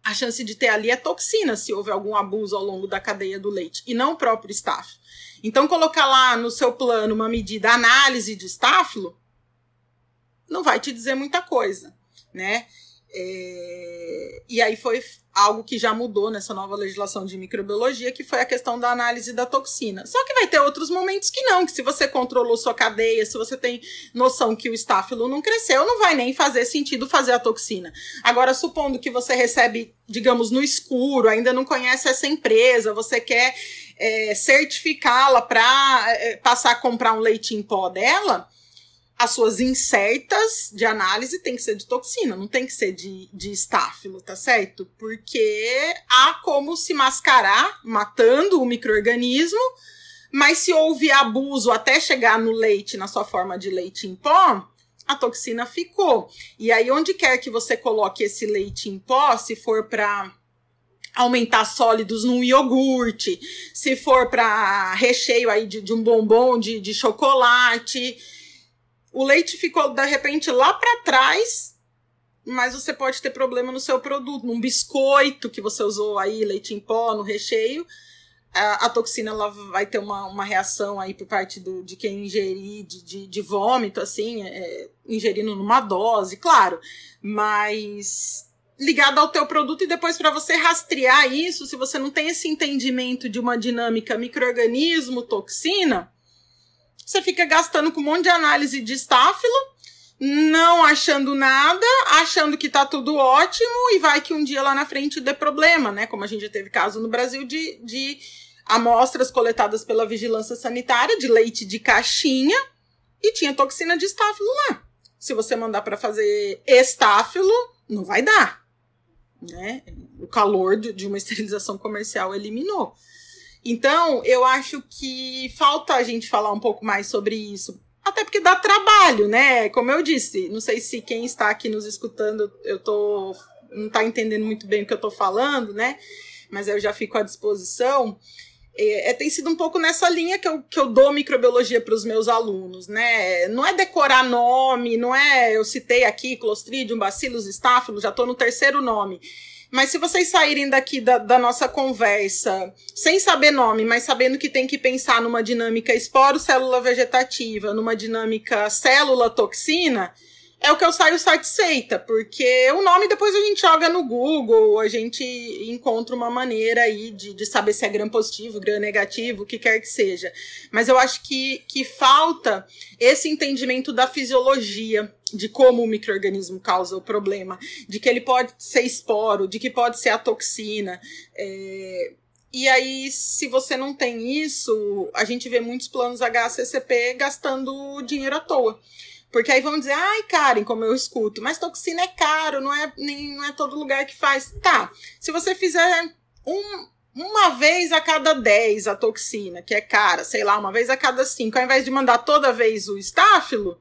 a chance de ter ali é toxina se houver algum abuso ao longo da cadeia do leite e não o próprio estáfilo. Então, colocar lá no seu plano uma medida análise de estáfilo não vai te dizer muita coisa, né? É... E aí foi algo que já mudou nessa nova legislação de microbiologia, que foi a questão da análise da toxina. Só que vai ter outros momentos que não, que se você controlou sua cadeia, se você tem noção que o estáfilo não cresceu, não vai nem fazer sentido fazer a toxina. Agora, supondo que você recebe, digamos, no escuro, ainda não conhece essa empresa, você quer é, certificá-la para é, passar a comprar um leite em pó dela, as suas incertas de análise tem que ser de toxina, não tem que ser de, de estáfilo, tá certo? Porque há como se mascarar matando o microorganismo, mas se houve abuso até chegar no leite, na sua forma de leite em pó, a toxina ficou. E aí, onde quer que você coloque esse leite em pó, se for para aumentar sólidos num iogurte, se for para recheio aí de, de um bombom de, de chocolate, o leite ficou de repente lá para trás, mas você pode ter problema no seu produto, num biscoito que você usou aí, leite em pó, no recheio. A, a toxina ela vai ter uma, uma reação aí por parte do, de quem ingerir de, de, de vômito, assim, é, ingerindo numa dose, claro, mas ligado ao teu produto e depois para você rastrear isso, se você não tem esse entendimento de uma dinâmica microorganismo, toxina, você fica gastando com um monte de análise de estáfilo, não achando nada, achando que tá tudo ótimo e vai que um dia lá na frente dê problema, né? Como a gente já teve caso no Brasil de, de amostras coletadas pela vigilância sanitária de leite de caixinha e tinha toxina de estáfilo lá. Se você mandar para fazer estáfilo, não vai dar, né? O calor de, uma esterilização comercial eliminou. Então, eu acho que falta a gente falar um pouco mais sobre isso. Até porque dá trabalho, né? Como eu disse, não sei se quem está aqui nos escutando, eu tô não está entendendo muito bem o que eu estou falando, né? Mas eu já fico à disposição. É, é, tem sido um pouco nessa linha que eu, que eu dou microbiologia para os meus alunos, né? Não é decorar nome, não é. Eu citei aqui Clostridium, Bacillus, Staphylos, já estou no terceiro nome mas se vocês saírem daqui da, da, nossa conversa sem saber nome, mas sabendo que tem que pensar numa dinâmica esporo-célula vegetativa, numa dinâmica célula-toxina, é o que eu saio satisfeita, porque o nome depois a gente joga no Google, a gente encontra uma maneira aí de, de saber se é gram positivo, gram negativo, o que quer que seja. Mas eu acho que, que falta esse entendimento da fisiologia, de como o microorganismo causa o problema, de que ele pode ser esporo, de que pode ser a toxina. É... E aí, se você não tem isso, a gente vê muitos planos HCCP gastando dinheiro à toa. Porque aí vão dizer, ai, Karen, como eu escuto, mas toxina é caro, não é, nem, não é todo lugar que faz. Tá, se você fizer um, uma vez a cada 10 a toxina, que é cara, sei lá, uma vez a cada 5, ao invés de mandar toda vez o estáfilo,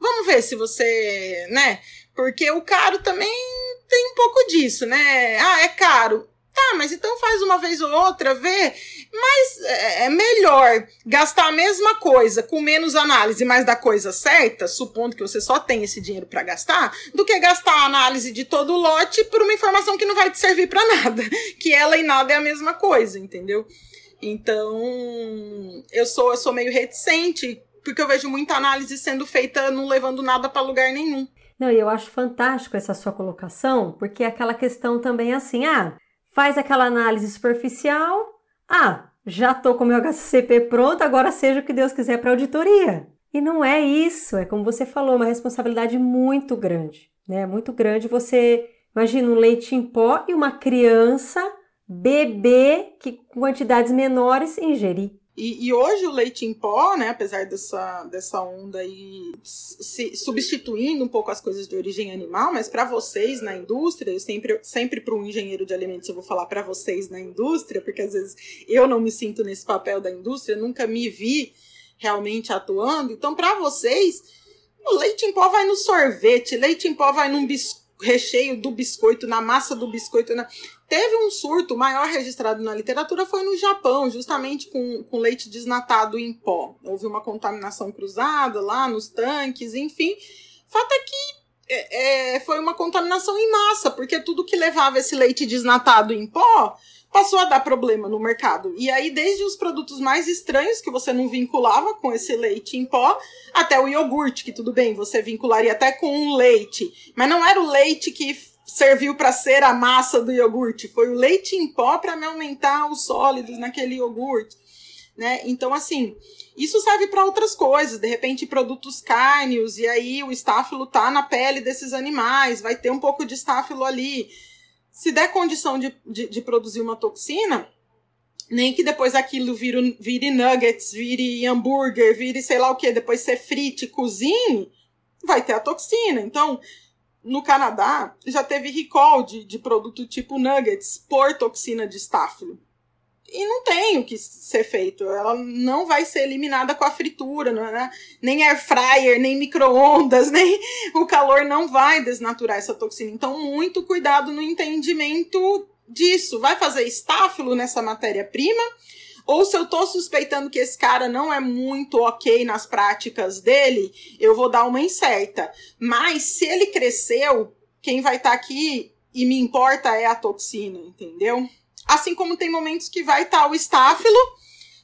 vamos ver se você, né? Porque o caro também tem um pouco disso, né? Ah, é caro. Tá, mas então faz uma vez ou outra, vê. Mas é, é melhor gastar a mesma coisa com menos análise, mas da coisa certa, supondo que você só tem esse dinheiro para gastar, do que gastar a análise de todo o lote por uma informação que não vai te servir para nada. (laughs) Que ela e nada é a mesma coisa, entendeu? Então, eu sou, eu sou meio reticente, porque eu vejo muita análise sendo feita não levando nada para lugar nenhum. Não, e eu acho fantástico essa sua colocação, porque é aquela questão também assim, ah, faz aquela análise superficial. Ah, já tô com meu HCP pronto, agora seja o que Deus quiser para auditoria. E não é isso, é como você falou, uma responsabilidade muito grande, né? Muito grande você imagina um leite em pó e uma criança bebê que com quantidades menores ingerir. E, e, hoje o leite em pó, né, apesar dessa, dessa onda aí se, substituindo um pouco as coisas de origem animal, mas para vocês na indústria, eu sempre, sempre para um engenheiro de alimentos eu vou falar para vocês na indústria, porque às vezes eu não me sinto nesse papel da indústria, nunca me vi realmente atuando. Então, para vocês, o leite em pó vai no sorvete, leite em pó vai num recheio do biscoito, na massa do biscoito. Na... Teve um surto maior registrado na literatura, foi no Japão, justamente com, com leite desnatado em pó. Houve uma contaminação cruzada lá nos tanques, enfim. Fato é que é, é, foi uma contaminação em massa, porque tudo que levava esse leite desnatado em pó passou a dar problema no mercado. E aí, desde os produtos mais estranhos, que você não vinculava com esse leite em pó, até o iogurte, que tudo bem, você vincularia até com um leite, mas não era o leite que serviu para ser a massa do iogurte, foi o leite em pó para me aumentar os sólidos naquele iogurte, né? Então assim, isso serve para outras coisas, de repente produtos cárneos e aí o estáfilo tá na pele desses animais, vai ter um pouco de estáfilo ali. Se der condição de, de, de produzir uma toxina, nem que depois aquilo vire, vire nuggets, vire hambúrguer, vire sei lá o que, depois você frite, cozinhe, vai ter a toxina. Então, no Canadá, já teve recall de, de produto tipo nuggets por toxina de estáfilo. E não tem o que ser feito. Ela não vai ser eliminada com a fritura, né? nem air fryer, nem micro-ondas, (laughs) nem o calor não vai desnaturar essa toxina. Então, muito cuidado no entendimento disso. Vai fazer estáfilo nessa matéria-prima ou se eu tô suspeitando que esse cara não é muito ok nas práticas dele, eu vou dar uma incerta. Mas se ele cresceu, quem vai estar tá aqui e me importa é a toxina, entendeu? Assim como tem momentos que vai estar tá o estáfilo,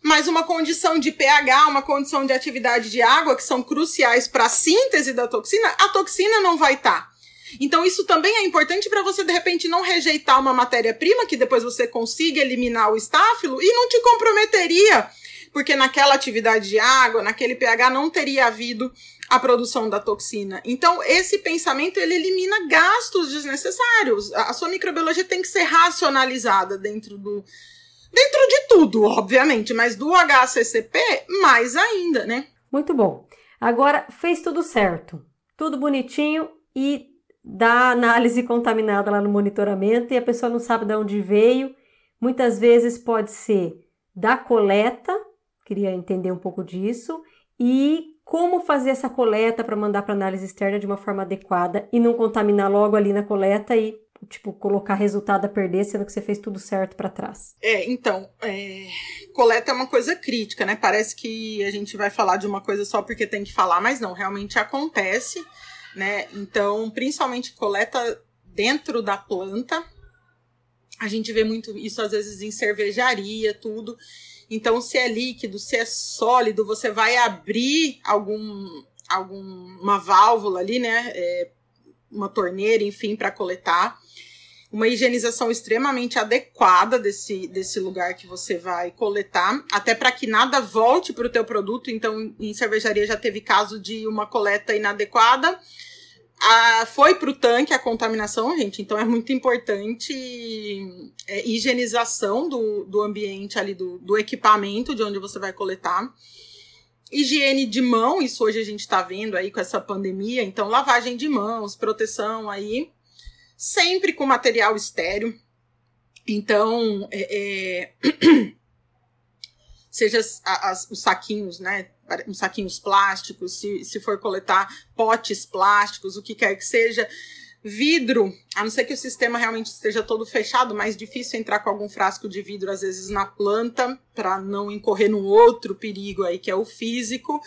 mas uma condição de pH, uma condição de atividade de água, que são cruciais para a síntese da toxina, a toxina não vai estar. Tá. Então, isso também é importante para você, de repente, não rejeitar uma matéria-prima, que depois você consiga eliminar o estáfilo e não te comprometeria, porque naquela atividade de água, naquele pH, não teria havido a produção da toxina. Então, esse pensamento ele elimina gastos desnecessários. A sua microbiologia tem que ser racionalizada dentro do. Dentro de tudo, obviamente, mas do HCCP, mais ainda, né? Muito bom. Agora, fez tudo certo, tudo bonitinho e da análise contaminada lá no monitoramento e a pessoa não sabe de onde veio. Muitas vezes pode ser da coleta, queria entender um pouco disso, e como fazer essa coleta para mandar para análise externa de uma forma adequada e não contaminar logo ali na coleta e tipo colocar resultado a perder, sendo que você fez tudo certo para trás. É, então, é... coleta é uma coisa crítica, né? Parece que a gente vai falar de uma coisa só porque tem que falar, mas não, realmente acontece né? Então, principalmente coleta dentro da planta. A gente vê muito isso às vezes em cervejaria, tudo. Então, se é líquido, se é sólido, você vai abrir algum, alguma válvula ali, né? É, uma torneira, enfim, para coletar. Uma higienização extremamente adequada desse, desse lugar que você vai coletar, até para que nada volte para o teu produto. Então, em cervejaria já teve caso de uma coleta inadequada. A, foi para o tanque a contaminação, gente, então é muito importante é, higienização do, do ambiente ali, do, do equipamento de onde você vai coletar. Higiene de mão, isso hoje a gente está vendo aí com essa pandemia, então lavagem de mãos, proteção aí, sempre com material estéreo. Então, é, é, (clears throat) seja as, as, os saquinhos, né? uns saquinhos plásticos, se, se for coletar potes plásticos, o que quer que seja. Vidro, a não ser que o sistema realmente esteja todo fechado, mais difícil entrar com algum frasco de vidro, às vezes, na planta, para não incorrer num outro perigo aí, que é o físico,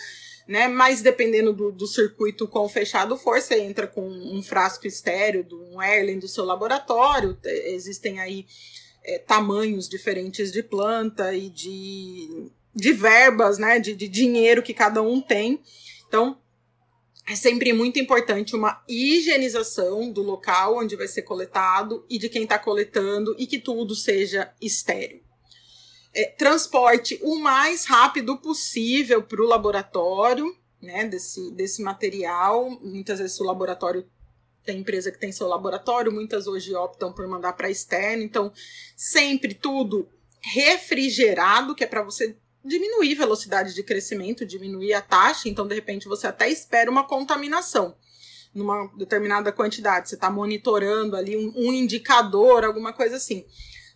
né? Mas dependendo do, do circuito quão fechado for, você entra com um frasco estéreo, um Erlen do seu laboratório, existem aí é, tamanhos diferentes de planta e de de verbas, né, de, de dinheiro que cada um tem. Então, é sempre muito importante uma higienização do local onde vai ser coletado e de quem está coletando e que tudo seja estéreo. É, transporte o mais rápido possível para o laboratório né, desse, desse material. Muitas vezes o laboratório tem empresa que tem seu laboratório, muitas hoje optam por mandar para externo. Então, sempre tudo refrigerado, que é para você diminuir velocidade de crescimento, diminuir a taxa, então de repente você até espera uma contaminação numa determinada quantidade, você está monitorando ali um, um indicador, alguma coisa assim.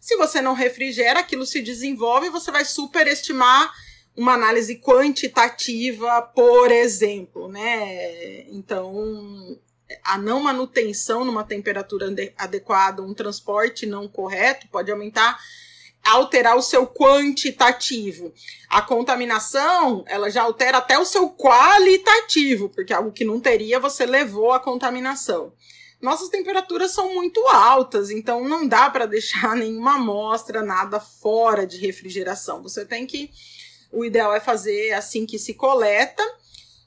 Se você não refrigera, aquilo se desenvolve e você vai superestimar uma análise quantitativa, por exemplo, né? Então, a não manutenção numa temperatura adequada, um transporte não correto, pode aumentar alterar o seu quantitativo. A contaminação, ela já altera até o seu qualitativo, porque algo que não teria, você levou a contaminação. Nossas temperaturas são muito altas, então não dá para deixar (laughs) nenhuma amostra, nada fora de refrigeração. Você tem que. O ideal é fazer assim que se coleta.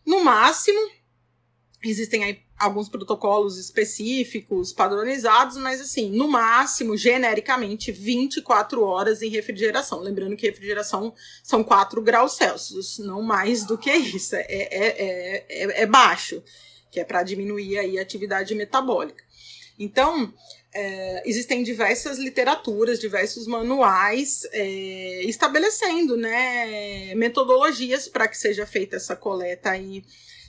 No máximo, existem alguns protocolos específicos, padronizados, mas assim, no máximo, genericamente, 24 horas em refrigeração. Lembrando que refrigeração são 4 graus Celsius, não mais do que isso. É, é, é, é, é baixo, que é para diminuir aí a atividade metabólica. Então, é, existem diversas literaturas, diversos manuais é, estabelecendo né, metodologias para que seja feita essa coleta aí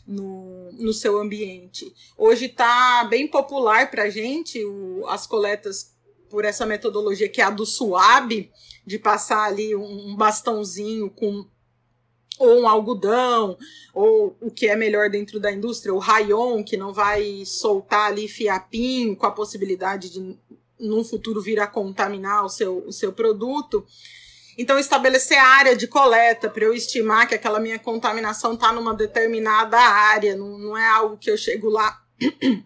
no, no seu ambiente. Hoje está bem popular para a gente o, as coletas por essa metodologia que é a do suave, de passar ali um bastãozinho com ou um algodão, ou o que é melhor dentro da indústria, o rayon, que não vai soltar ali fiapinho, com a possibilidade de, num futuro, vir a contaminar o seu, o seu produto. Então, estabelecer área de coleta para eu estimar que aquela minha contaminação está numa determinada área, não, não é algo que eu chego lá (clears throat)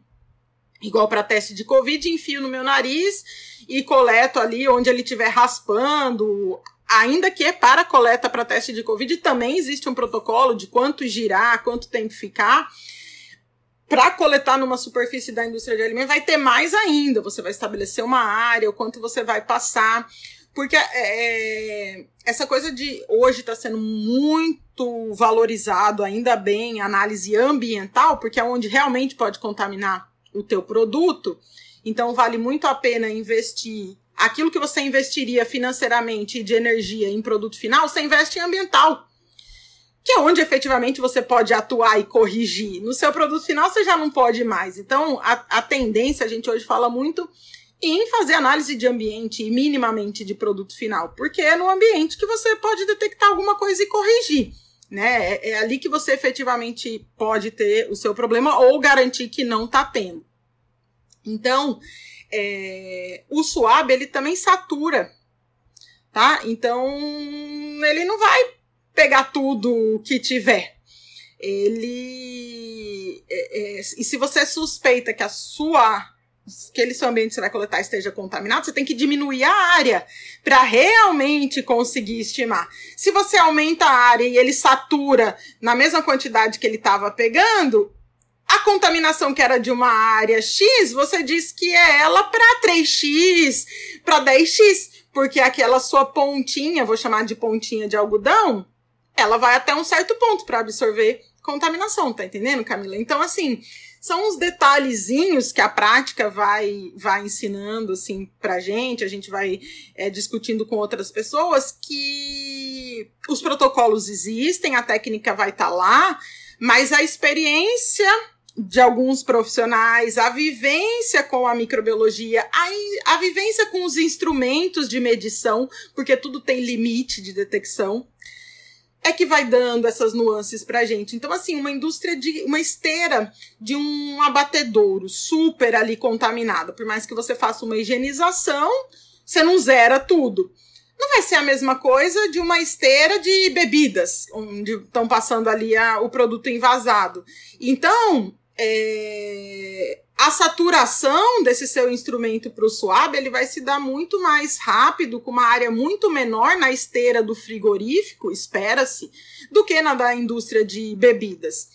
igual para teste de Covid, enfio no meu nariz e coleto ali onde ele estiver raspando. Ainda que para coleta para teste de Covid, também existe um protocolo de quanto girar, quanto tem que ficar. Para coletar numa superfície da indústria de alimentos, vai ter mais ainda. Você vai estabelecer uma área, o quanto você vai passar. Porque é, é, essa coisa de hoje está sendo muito valorizado, ainda bem, análise ambiental, porque é onde realmente pode contaminar o teu produto. Então vale muito a pena investir aquilo que você investiria financeiramente de energia em produto final, você investe em ambiental. Que é onde efetivamente você pode atuar e corrigir. No seu produto final você já não pode mais. Então, a, a tendência, a gente hoje fala muito em fazer análise de ambiente e minimamente de produto final, porque é no ambiente que você pode detectar alguma coisa e corrigir. Né? É, é ali que você efetivamente pode ter o seu problema ou garantir que não está tendo. Então, é, o suave ele também satura, tá? Então, ele não vai pegar tudo que tiver. Ele. É, é, e se você suspeita que a sua aquele seu ambiente que você vai coletar esteja contaminado, você tem que diminuir a área para realmente conseguir estimar. Se você aumenta a área e ele satura na mesma quantidade que ele estava pegando, a contaminação que era de uma área X, você diz que é ela para 3x, para 10x, porque aquela sua pontinha, vou chamar de pontinha de algodão, ela vai até um certo ponto para absorver contaminação, tá entendendo, Camila? Então, assim, são uns detalhezinhos que a prática vai vai ensinando assim pra gente, a gente vai é, discutindo com outras pessoas que os protocolos existem, a técnica vai estar tá lá, mas a experiência de alguns profissionais, a vivência com a microbiologia, a, a vivência com os instrumentos de medição, porque tudo tem limite de detecção é que vai dando essas nuances pra gente. Então, assim, uma indústria de uma esteira de um abatedouro super ali contaminada, por mais que você faça uma higienização, você não zera tudo. Não vai ser a mesma coisa de uma esteira de bebidas, onde estão passando ali a, o produto envasado. Então, é, a saturação desse seu instrumento para o suave ele vai se dar muito mais rápido, com uma área muito menor na esteira do frigorífico, espera-se, do que na da indústria de bebidas.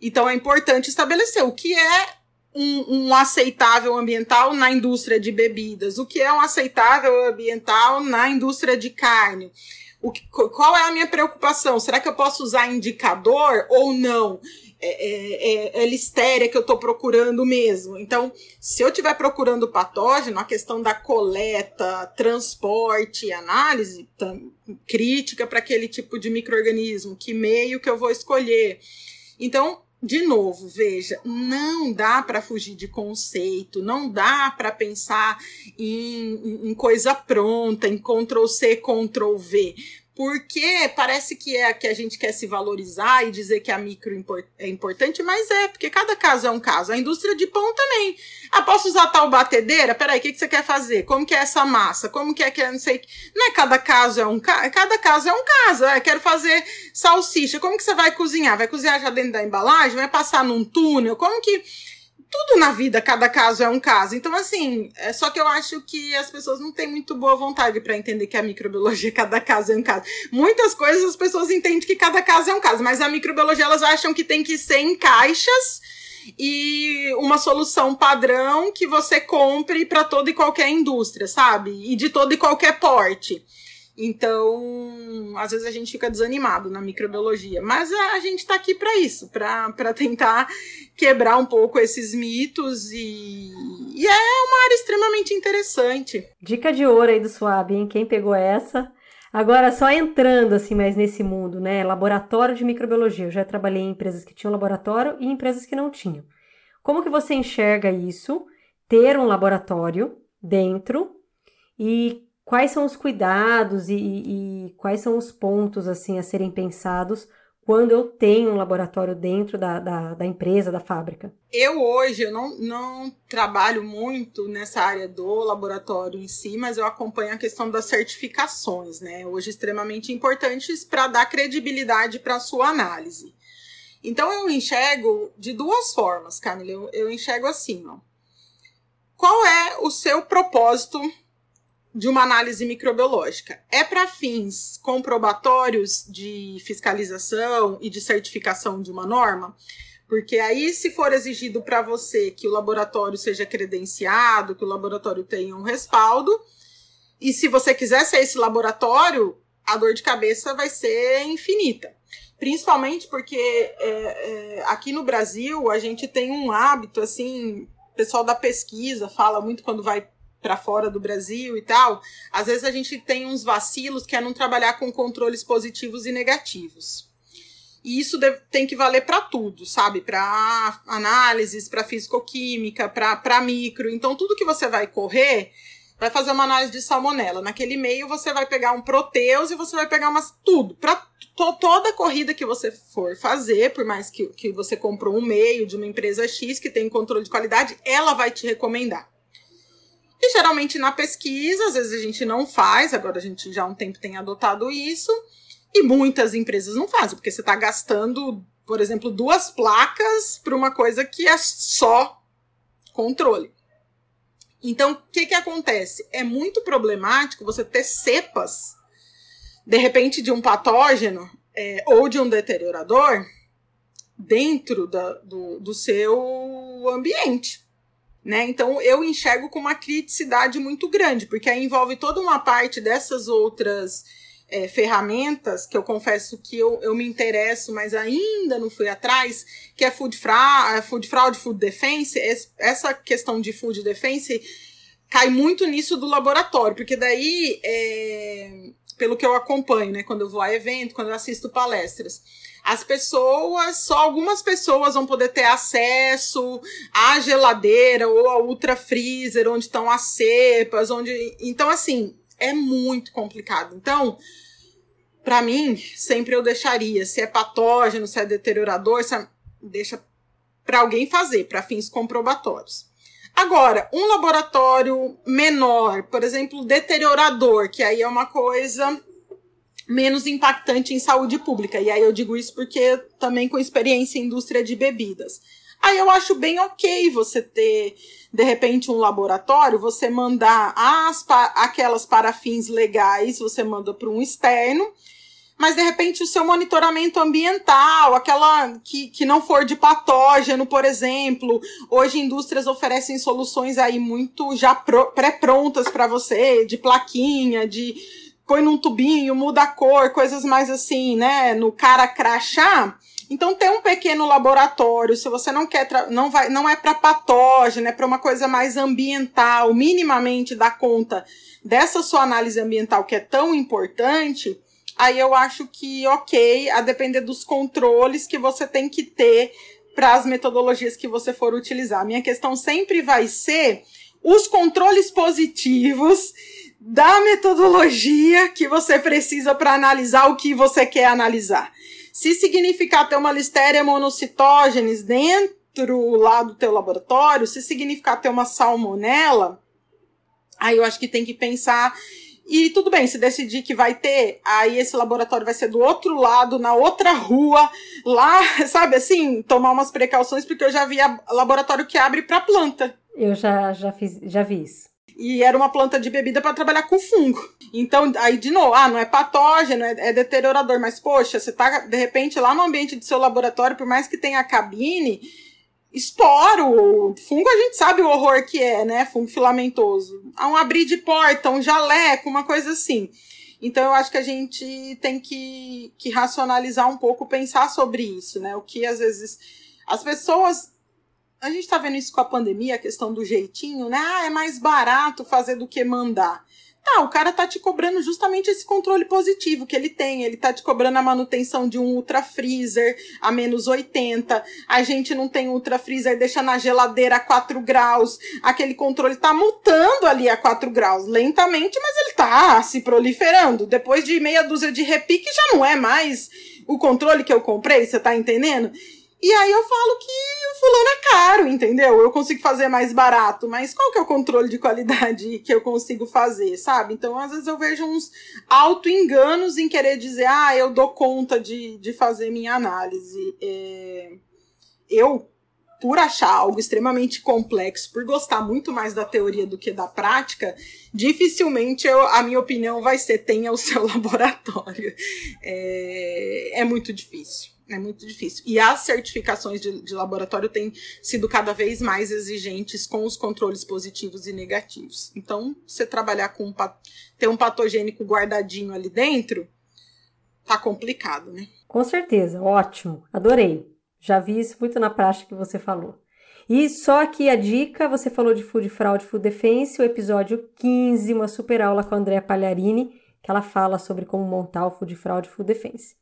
Então é importante estabelecer o que é um, um, aceitável ambiental na indústria de bebidas, o que é um aceitável ambiental na indústria de carne. O que, qual é a minha preocupação? Será que eu posso usar indicador ou não? É, é, é listéria que eu estou procurando mesmo. Então, se eu estiver procurando patógeno, a questão da coleta, transporte análise, crítica para aquele tipo de microorganismo, que meio que eu vou escolher. Então, de novo, veja, não dá para fugir de conceito, não dá para pensar em, em, coisa pronta, em Ctrl C, Ctrl V porque parece que é que a gente quer se valorizar e dizer que a micro é importante, mas é, porque cada caso é um caso. A indústria de pão também. Ah, posso usar tal batedeira? Peraí, o que, que você quer fazer? Como que é essa massa? Como que é que é, não sei... Não é cada caso é um caso, cada caso é um caso. É, quero fazer salsicha. Como que você vai cozinhar? Vai cozinhar já dentro da embalagem? Vai passar num túnel? Como que tudo na vida, cada caso é um caso. Então, assim, é só que eu acho que as pessoas não têm muito boa vontade para entender que a microbiologia, (laughs) cada caso é um caso. Muitas coisas as pessoas entendem que cada caso é um caso, mas a microbiologia elas acham que tem que ser em caixas e uma solução padrão que você compre para toda e qualquer indústria, sabe? E de todo e qualquer porte. Então, às vezes a gente fica desanimado na microbiologia, mas a, gente está aqui para isso, para tentar quebrar um pouco esses mitos e, e, é uma área extremamente interessante. Dica de ouro aí do Suab, hein? Quem pegou essa? Agora, só entrando assim mais nesse mundo, né? Laboratório de microbiologia. Eu já trabalhei em empresas que tinham laboratório e empresas que não tinham. Como que você enxerga isso? Ter um laboratório dentro e quais são os cuidados e, e, quais são os pontos assim a serem pensados quando eu tenho um laboratório dentro da, da, da, empresa, da fábrica? Eu hoje eu não, não trabalho muito nessa área do laboratório em si, mas eu acompanho a questão das certificações, né? Hoje extremamente importantes para dar credibilidade para a sua análise. Então eu enxergo de duas formas, Camila. Eu, eu enxergo assim, ó. Qual é o seu propósito de uma análise microbiológica. É para fins comprobatórios de fiscalização e de certificação de uma norma? Porque aí, se for exigido para você que o laboratório seja credenciado, que o laboratório tenha um respaldo, e se você quiser ser esse laboratório, a dor de cabeça vai ser infinita. Principalmente porque é, é, aqui no Brasil a gente tem um hábito, assim, o pessoal da pesquisa fala muito quando vai para fora do Brasil e tal, às vezes a gente tem uns vacilos que é não trabalhar com controles positivos e negativos. E isso deve, tem que valer para tudo, sabe? Para análises, para fisicoquímica, para micro. Então, tudo que você vai correr, vai fazer uma análise de salmonela. Naquele meio, você vai pegar um proteus e você vai pegar umas. Tudo. Para to, toda corrida que você for fazer, por mais que, que você comprou um meio de uma empresa X que tem controle de qualidade, ela vai te recomendar. E geralmente na pesquisa, às vezes a gente não faz, agora a gente já há um tempo tem adotado isso, e muitas empresas não fazem, porque você está gastando, por exemplo, duas placas para uma coisa que é só controle. Então, o que, que acontece? É muito problemático você ter cepas, de repente, de um patógeno é, ou de um deteriorador dentro da, do, do seu ambiente. Né? Então eu enxergo com uma criticidade muito grande, porque aí envolve toda uma parte dessas outras é, ferramentas que eu confesso que eu, eu me interesso, mas ainda não fui atrás, que é food fraud, food fraud, food defense. Essa questão de food defense cai muito nisso do laboratório, porque daí, é, pelo que eu acompanho, né, quando eu vou a evento, quando eu assisto palestras, as pessoas, só algumas pessoas vão poder ter acesso à geladeira ou ao ultra freezer, onde estão as cepas, onde. Então, assim, é muito complicado. Então, para mim, sempre eu deixaria, se é patógeno, se é deteriorador, se é... deixa para alguém fazer, para fins comprobatórios. Agora, um laboratório menor, por exemplo, deteriorador, que aí é uma coisa menos impactante em saúde pública. E aí eu digo isso porque também com experiência em indústria de bebidas. Aí eu acho bem ok você ter, de repente, um laboratório, você mandar as, aquelas parafins legais, você manda para um externo, mas de repente o seu monitoramento ambiental, aquela que, que não for de patógeno, por exemplo. Hoje indústrias oferecem soluções aí muito já pré-prontas para você, de plaquinha, de põe num tubinho, muda a cor, coisas mais assim, né, no cara crachá. Então tem um pequeno laboratório, se você não quer não vai não é para patógeno, é para uma coisa mais ambiental, minimamente dar conta dessa sua análise ambiental que é tão importante, aí eu acho que OK, a depender dos controles que você tem que ter para as metodologias que você for utilizar. Minha questão sempre vai ser os controles positivos da metodologia que você precisa para analisar o que você quer analisar. Se significar ter uma listéria monocitógenes dentro lá do teu laboratório, se significar ter uma salmonela, aí eu acho que tem que pensar e tudo bem, se decidir que vai ter, aí esse laboratório vai ser do outro lado, na outra rua, lá, (laughs) sabe assim, tomar umas precauções, porque eu já vi laboratório que abre para planta. Eu já, já, fiz, já vi isso e era uma planta de bebida para trabalhar com fungo. Então, aí de novo, ah, não é patógeno, é, é, deteriorador, mas poxa, você tá de repente lá no ambiente do seu laboratório, por mais que tenha a cabine, esporo, fungo a gente sabe o horror que é, né? Fungo filamentoso. Há um abrir de porta, um jaleco, uma coisa assim. Então, eu acho que a gente tem que, que racionalizar um pouco, pensar sobre isso, né? O que às vezes as pessoas a gente está vendo isso com a pandemia, a questão do jeitinho, né? Ah, é mais barato fazer do que mandar. Tá, o cara tá te cobrando justamente esse controle positivo que ele tem. Ele tá te cobrando a manutenção de um ultra freezer a menos 80. A gente não tem ultra freezer, deixa na geladeira a 4 graus. Aquele controle tá mutando ali a 4 graus, lentamente, mas ele tá se proliferando. Depois de meia dúzia de repique, já não é mais o controle que eu comprei, você tá entendendo? E aí eu falo que o fulano é caro, entendeu? Eu consigo fazer mais barato, mas qual que é o controle de qualidade que eu consigo fazer, sabe? Então, às vezes eu vejo uns auto-enganos em querer dizer, ah, eu dou conta de, de fazer minha análise. É... Eu, por achar algo extremamente complexo, por gostar muito mais da teoria do que da prática, dificilmente eu, a minha opinião vai ser tenha o seu (laughs) laboratório. É, é muito difícil. É muito difícil. E as certificações de, de, laboratório têm sido cada vez mais exigentes com os controles positivos e negativos. Então, você trabalhar com um, ter um patogênico guardadinho ali dentro, tá complicado, né? Com certeza, ótimo. Adorei. Já vi isso muito na prática que você falou. E só aqui a dica, você falou de Food Fraud, Food Defense, o episódio 15, uma super aula com a Andrea Pagliarini, que ela fala sobre como montar o Food Fraud, Food Defense.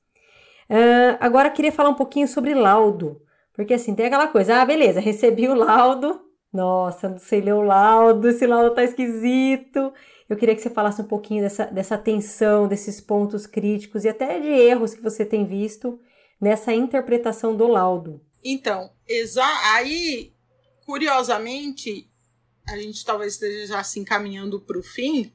Uh, agora queria falar um pouquinho sobre laudo, porque assim, tem aquela coisa, ah, beleza, recebi o laudo, nossa, não sei ler o laudo, esse laudo tá esquisito. Eu queria que você falasse um pouquinho dessa, dessa atenção, desses pontos críticos e até de erros que você tem visto nessa interpretação do laudo. Então, aí, curiosamente, a gente talvez esteja já se encaminhando para o fim,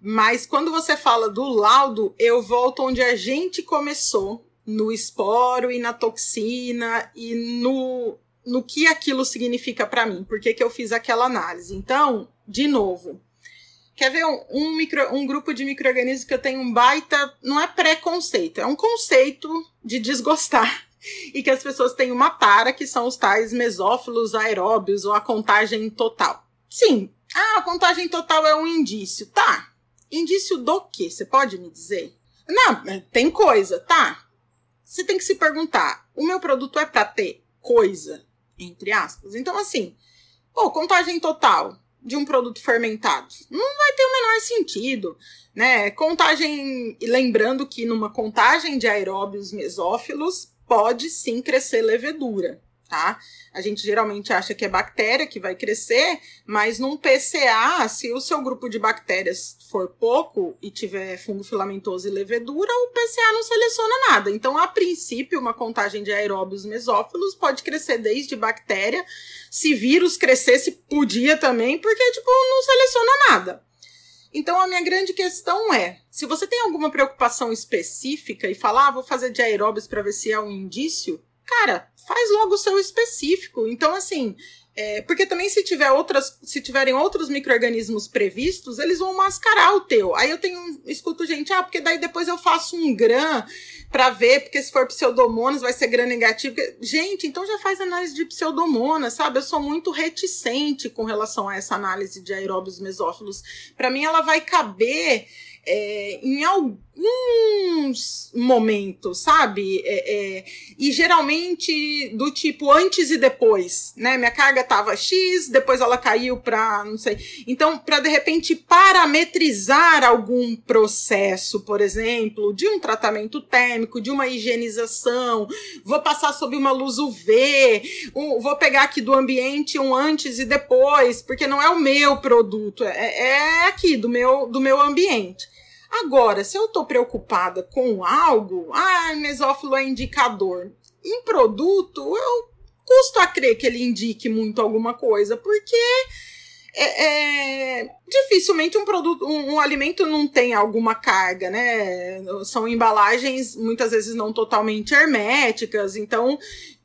mas quando você fala do laudo, eu volto onde a gente começou, no esporo e na toxina e no, no que aquilo significa para mim, por que, que eu fiz aquela análise. Então, de novo, quer ver um, um, micro, um grupo de micro-organismos que eu tenho um baita, não é preconceito, é um conceito de desgostar. (laughs) E que as pessoas têm uma tara, que são os tais mesófilos aeróbios ou a contagem total. Sim, ah, a contagem total é um indício. Tá. Indício do quê? Você pode me dizer? Não, tem coisa, tá você tem que se perguntar: o meu produto é para ter coisa? Entre aspas. Então, assim, pô, contagem total de um produto fermentado não vai ter o menor sentido, né? Contagem, lembrando que numa contagem de aeróbios mesófilos pode sim crescer levedura tá? A gente geralmente acha que é bactéria que vai crescer, mas num PCA, se o seu grupo de bactérias for pouco e tiver fungo filamentoso e levedura, o PCA não seleciona nada. Então, a princípio, uma contagem de aeróbios mesófilos pode crescer desde bactéria. Se vírus crescesse, podia também, porque, tipo, não seleciona nada. Então, a minha grande questão é: se você tem alguma preocupação específica e falar, ah, vou fazer de aeróbios para ver se é um indício, cara, faz logo o seu específico. Então, assim, é, porque também se tiver outras, se tiverem outros micro-organismos previstos, eles vão mascarar o teu. Aí eu tenho, escuto gente, ah, porque daí depois eu faço um gram para ver, porque se for pseudomonas vai ser gram negativo. Gente, então já faz análise de pseudomonas, sabe? Eu sou muito reticente com relação a essa análise de aeróbios mesófilos. Para mim ela vai caber é, em alguns momentos, sabe? É, é, e geralmente do tipo antes e depois, né? Minha carga tava X, depois ela caiu para não sei. Então, para de repente parametrizar algum processo, por exemplo, de um tratamento térmico, de uma higienização, vou passar sob uma luz UV, um, vou pegar aqui do ambiente um antes e depois, porque não é o meu produto, é, é aqui do meu do meu ambiente. Agora, se eu estou preocupada com algo, ah, mesófilo é indicador. Em produto, eu custo a crer que ele indique muito alguma coisa, porque é, é, dificilmente um produto, um, um, alimento não tem alguma carga, né? São embalagens muitas vezes não totalmente herméticas, então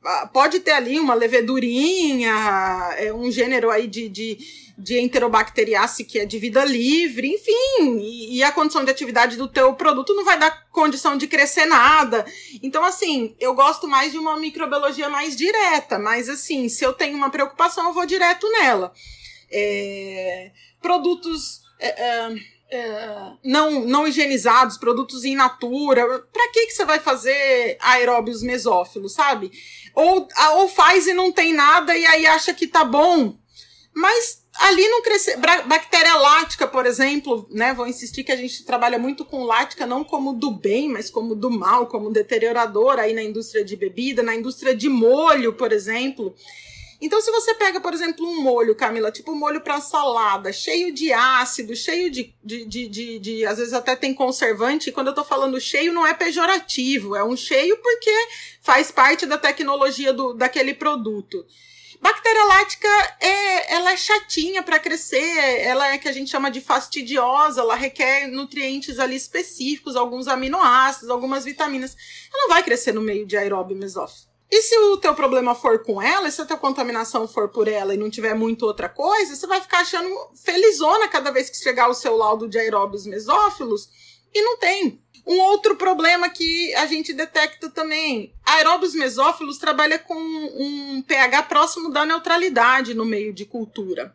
ah, pode ter ali uma levedurinha, é um gênero aí de, de de enterobacteriace que é de vida livre, enfim, e, e, a condição de atividade do teu produto não vai dar condição de crescer nada. Então, assim, eu gosto mais de uma microbiologia mais direta, mas assim, se eu tenho uma preocupação, eu vou direto nela. É, produtos é, é, é não, não higienizados, produtos in natura, para que, que você vai fazer aeróbios mesófilos, sabe? Ou, ou faz e não tem nada e aí acha que tá bom, mas ali não crescer. Bactéria lática, por exemplo, né? Vou insistir que a gente trabalha muito com lática, não como do bem, mas como do mal, como deteriorador aí na indústria de bebida, na indústria de molho, por exemplo. Então, se você pega, por exemplo, um molho, Camila, tipo um molho para salada, cheio de ácido, cheio de, de, de, de, de, Às vezes até tem conservante, e quando eu tô falando cheio, não é pejorativo, é um cheio porque faz parte da tecnologia do, daquele produto. Bactéria lática é, ela é chatinha para crescer, ela é que a gente chama de fastidiosa, ela requer nutrientes ali específicos, alguns aminoácidos, algumas vitaminas. Ela não vai crescer no meio de aeróbio mesófilo. E se o teu problema for com ela, se a tua contaminação for por ela e não tiver muito outra coisa, você vai ficar achando felizona cada vez que chegar o seu laudo de aeróbios mesófilos e não tem. Um outro problema que a gente detecta também, aeróbios mesófilos trabalha com um pH próximo da neutralidade no meio de cultura.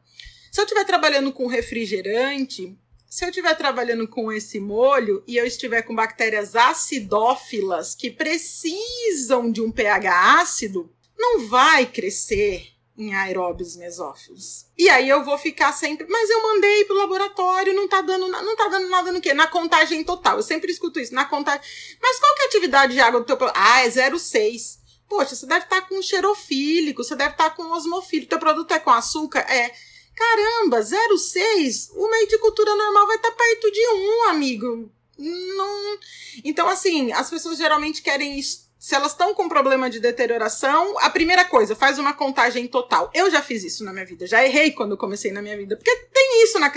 Se eu estiver trabalhando com refrigerante, se eu estiver trabalhando com esse molho e eu estiver com bactérias acidófilas que precisam de um pH ácido, não vai crescer em aeróbios mesófilos. E aí eu vou ficar sempre, mas eu mandei pro laboratório, não tá dando, não tá dando nada no quê? Na contagem total. Eu sempre escuto isso, na contagem. Mas qual que é a atividade de água do teu Ah, é 0,6. Poxa, você deve estar tá com xerofílico, você deve estar tá com osmofílico. Teu produto é com açúcar? É. Caramba, 0,6? O meio de cultura normal vai estar tá perto de 1, amigo. Não. Então, assim, as pessoas geralmente querem se elas estão com problema de deterioração, a primeira coisa, faz uma contagem total. Eu já fiz isso na minha vida, já errei quando comecei na minha vida, porque tem isso na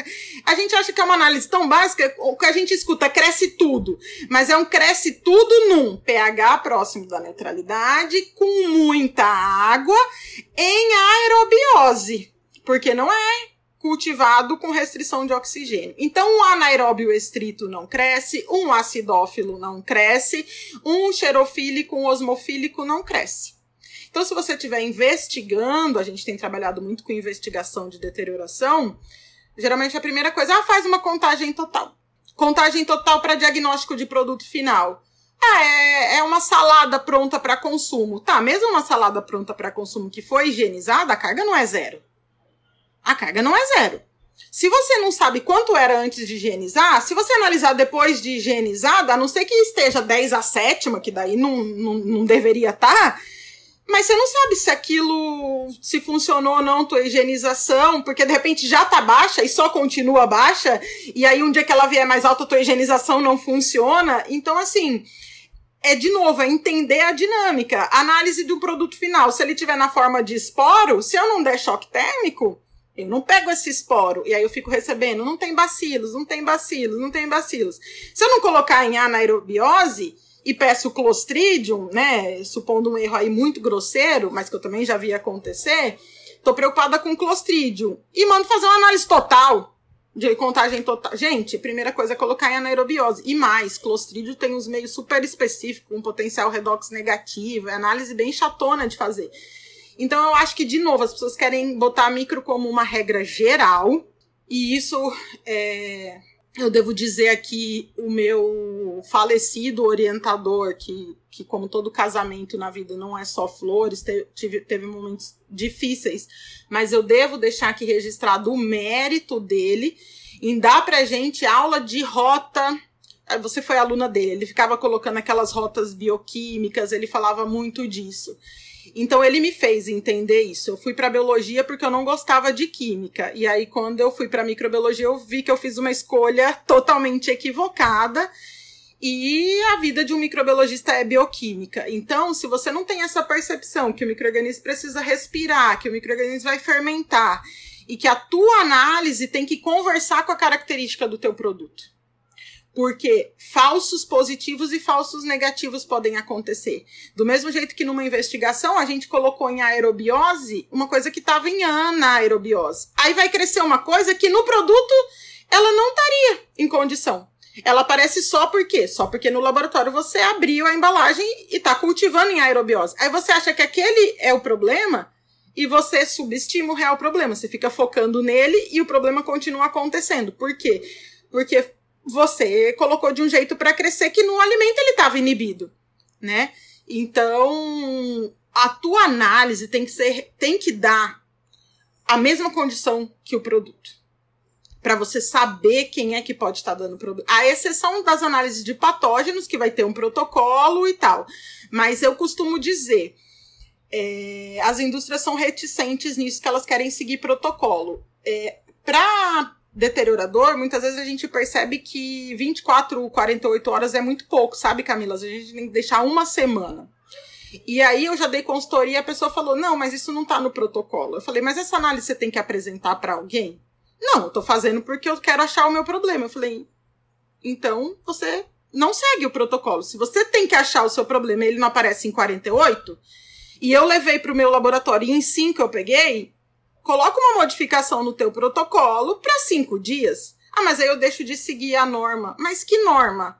a gente acha que é uma análise tão básica, o que a gente escuta cresce tudo, mas é um cresce tudo num pH próximo da neutralidade, com muita água em aerobiose, porque não é cultivado com restrição de oxigênio. Então, um anaeróbio estrito não cresce, um acidófilo não cresce, um xerofílico, um osmofílico não cresce. Então, se você estiver investigando, a gente tem trabalhado muito com investigação de deterioração, geralmente a primeira coisa, ah, faz uma contagem total. Contagem total para diagnóstico de produto final. Ah, é, é uma salada pronta para consumo. Tá, mesmo uma salada pronta para consumo que foi higienizada, a carga não é zero a carga não é zero. Se você não sabe quanto era antes de higienizar, se você analisar depois de higienizada, a não ser que esteja 10 a sétima, que daí não, não, não deveria estar, tá, mas você não sabe se aquilo se funcionou ou não, tua higienização, porque de repente já tá baixa e só continua baixa, e aí um dia que ela vier mais alta, tua higienização não funciona. Então, assim, é de novo, é entender a dinâmica. Análise do produto final. Se ele tiver na forma de esporo, se eu não der choque térmico, eu não pego esse esporo e aí eu fico recebendo, não tem bacilos, não tem bacilos, não tem bacilos. Se eu não colocar em anaerobiose e peço Clostridium, né, supondo um erro aí muito grosseiro, mas que eu também já vi acontecer, tô preocupada com Clostridium e mando fazer uma análise total de contagem total. Gente, primeira coisa é colocar em anaerobiose. E mais, Clostridium tem uns meios super específicos, um potencial redox negativo, é análise bem chatona de fazer. Então eu acho que, de novo, as pessoas querem botar a micro como uma regra geral, e isso é, eu devo dizer aqui o meu falecido orientador, que, que como todo casamento na vida não é só flores, teve, teve momentos difíceis, mas eu devo deixar aqui registrado o mérito dele em dar pra gente aula de rota. Você foi aluna dele, ele ficava colocando aquelas rotas bioquímicas, ele falava muito disso. Então ele me fez entender isso. Eu fui para biologia porque eu não gostava de química. E aí quando eu fui para microbiologia, eu vi que eu fiz uma escolha totalmente equivocada. E a vida de um microbiologista é bioquímica. Então, se você não tem essa percepção que o microorganismo precisa respirar, que o microorganismo vai fermentar e que a tua análise tem que conversar com a característica do teu produto porque falsos positivos e falsos negativos podem acontecer. Do mesmo jeito que numa investigação a gente colocou em aerobiose uma coisa que estava em anaerobiose. Aí vai crescer uma coisa que no produto ela não estaria em condição. Ela aparece só por quê? Só porque no laboratório você abriu a embalagem e está cultivando em aerobiose. Aí você acha que aquele é o problema e você subestima o real problema. Você fica focando nele e o problema continua acontecendo. Por quê? Porque você colocou de um jeito para crescer que no alimento ele estava inibido, né? Então, a tua análise tem que ser, tem que dar a mesma condição que o produto. Para você saber quem é que pode estar tá dando problema. A exceção das análises de patógenos, que vai ter um protocolo e tal. Mas eu costumo dizer, é, as indústrias são reticentes nisso, que elas querem seguir protocolo. É, Para deteriorador, muitas vezes a gente percebe que 24, 48 horas é muito pouco, sabe, Camila? A gente tem que deixar uma semana. E aí eu já dei consultoria a pessoa falou: não, mas isso não está no protocolo. Eu falei, mas essa análise você tem que apresentar para alguém? Não, eu tô fazendo porque eu quero achar o meu problema. Eu falei, então você não segue o protocolo. Se você tem que achar o seu problema ele não aparece em 48, e eu levei para o meu laboratório e em 5 eu peguei, coloca uma modificação no teu protocolo para cinco dias. Ah, mas aí eu deixo de seguir a norma. Mas que norma?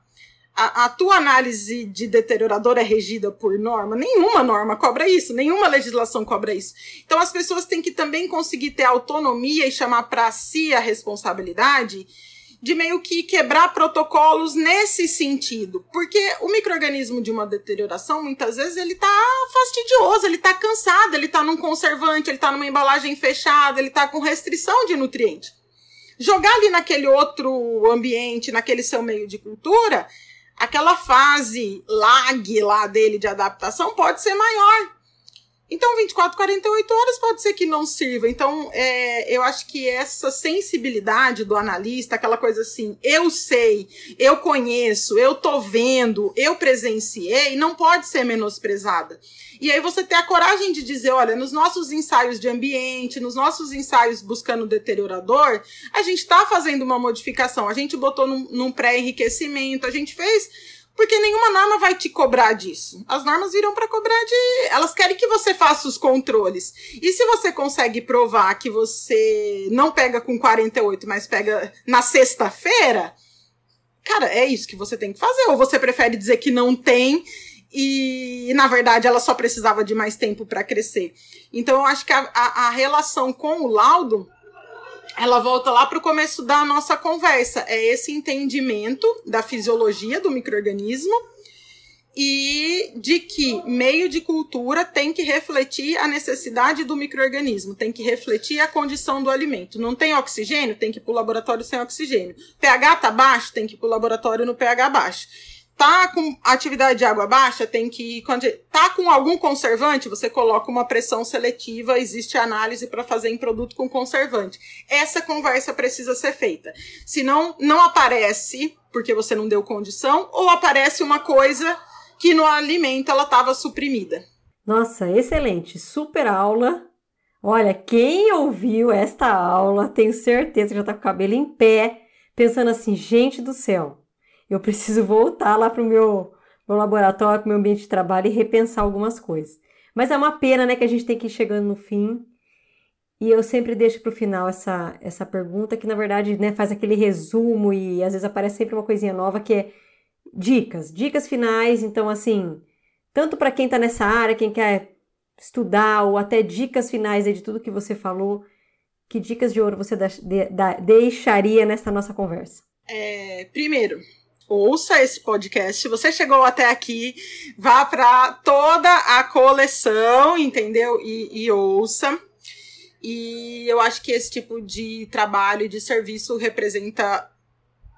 A, a, tua análise de deteriorador é regida por norma? Nenhuma norma cobra isso, nenhuma legislação cobra isso. Então as pessoas têm que também conseguir ter autonomia e chamar para si a responsabilidade de meio que quebrar protocolos nesse sentido. Porque o microorganismo de uma deterioração, muitas vezes, ele tá fastidioso, ele tá cansado, ele tá num conservante, ele tá numa embalagem fechada, ele tá com restrição de nutriente. Jogar ali naquele outro ambiente, naquele seu meio de cultura, aquela fase lag lá dele de adaptação pode ser maior. Então, 24, 48 horas pode ser que não sirva. Então, é, eu acho que essa sensibilidade do analista, aquela coisa assim, eu sei, eu conheço, eu tô vendo, eu presenciei, não pode ser menosprezada. E aí você ter a coragem de dizer, olha, nos nossos ensaios de ambiente, nos nossos ensaios buscando deteriorador, a gente está fazendo uma modificação, a gente botou num, num pré-enriquecimento, a gente fez porque nenhuma norma vai te cobrar disso. As normas viram para cobrar de. Elas querem que você faça os controles. E se você consegue provar que você não pega com 48, mas pega na sexta-feira, cara, é isso que você tem que fazer. Ou você prefere dizer que não tem e, na verdade, ela só precisava de mais tempo para crescer. Então, eu acho que a, a, a relação com o laudo ela volta lá para o começo da nossa conversa. É esse entendimento da fisiologia do microorganismo e de que meio de cultura tem que refletir a necessidade do microorganismo, tem que refletir a condição do alimento. Não tem oxigênio, tem que ir para o laboratório sem oxigênio. pH tá baixo, tem que ir para o laboratório no pH baixo tá com atividade de água baixa, tem que. Quando tá com algum conservante, você coloca uma pressão seletiva, existe análise para fazer em produto com conservante. Essa conversa precisa ser feita. Senão, não aparece porque você não deu condição, ou aparece uma coisa que no alimento ela estava suprimida. Nossa, excelente, super aula. Olha, quem ouviu esta aula, tenho certeza que já está com o cabelo em pé, pensando assim, gente do céu, eu preciso voltar lá para o meu, meu laboratório, para o meu ambiente de trabalho e repensar algumas coisas. Mas é uma pena, né, que a gente tem que ir chegando no fim. E eu sempre deixo para o final essa, essa pergunta, que na verdade né, faz aquele resumo e às vezes aparece sempre uma coisinha nova, que é dicas, dicas finais. Então, assim, tanto para quem está nessa área, quem quer estudar, ou até dicas finais de tudo que você falou, que dicas de ouro você deixaria nessa nossa conversa? é, primeiro, ouça esse podcast. Se você chegou até aqui, vá para toda a coleção, entendeu? E, e, ouça. E eu acho que esse tipo de trabalho e de serviço representa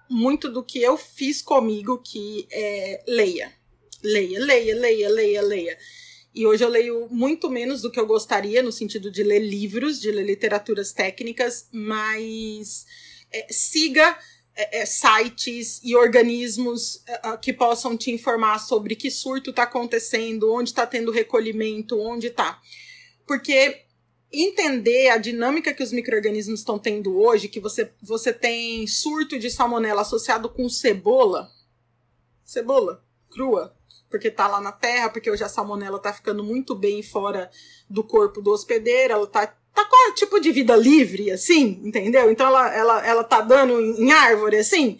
muito do que eu fiz comigo, que é leia. Leia, leia, leia, leia, leia. E hoje eu leio muito menos do que eu gostaria, no sentido de ler livros, de ler literaturas técnicas, mas é, siga é, é, sites e organismos é, que possam te informar sobre que surto está acontecendo, onde está tendo recolhimento, onde está. Porque entender a dinâmica que os micro-organismos estão tendo hoje, que você, você tem surto de salmonela associado com cebola, cebola crua, porque tá lá na terra, porque hoje a salmonela tá ficando muito bem fora do corpo do hospedeiro, ela tá, tá com tipo de vida livre, assim, entendeu? Então ela, ela, ela tá dando em, em árvore, assim.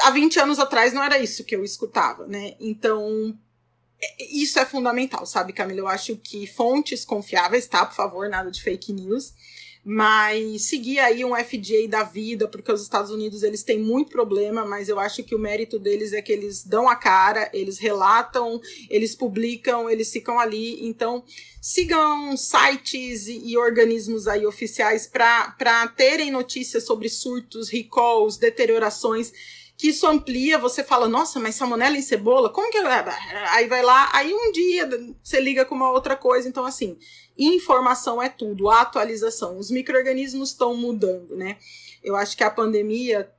Há 20 anos atrás não era isso que eu escutava, né? Então, é, isso é fundamental, sabe, Camila? Eu acho que fontes confiáveis, tá? Por favor, nada de fake news mas seguir aí um FDA da vida, porque os Estados Unidos eles têm muito problema, mas eu acho que o mérito deles é que eles dão a cara, eles relatam, eles publicam, eles ficam ali. Então, sigam sites e, e organismos aí oficiais para terem notícias sobre surtos, recalls, deteriorações que isso amplia, você fala, nossa, mas salmonela em cebola, como que? Aí vai lá, aí um dia você liga com uma outra coisa, então assim, informação é tudo, atualização. Os micro-organismos estão mudando, né? Eu acho que a pandemia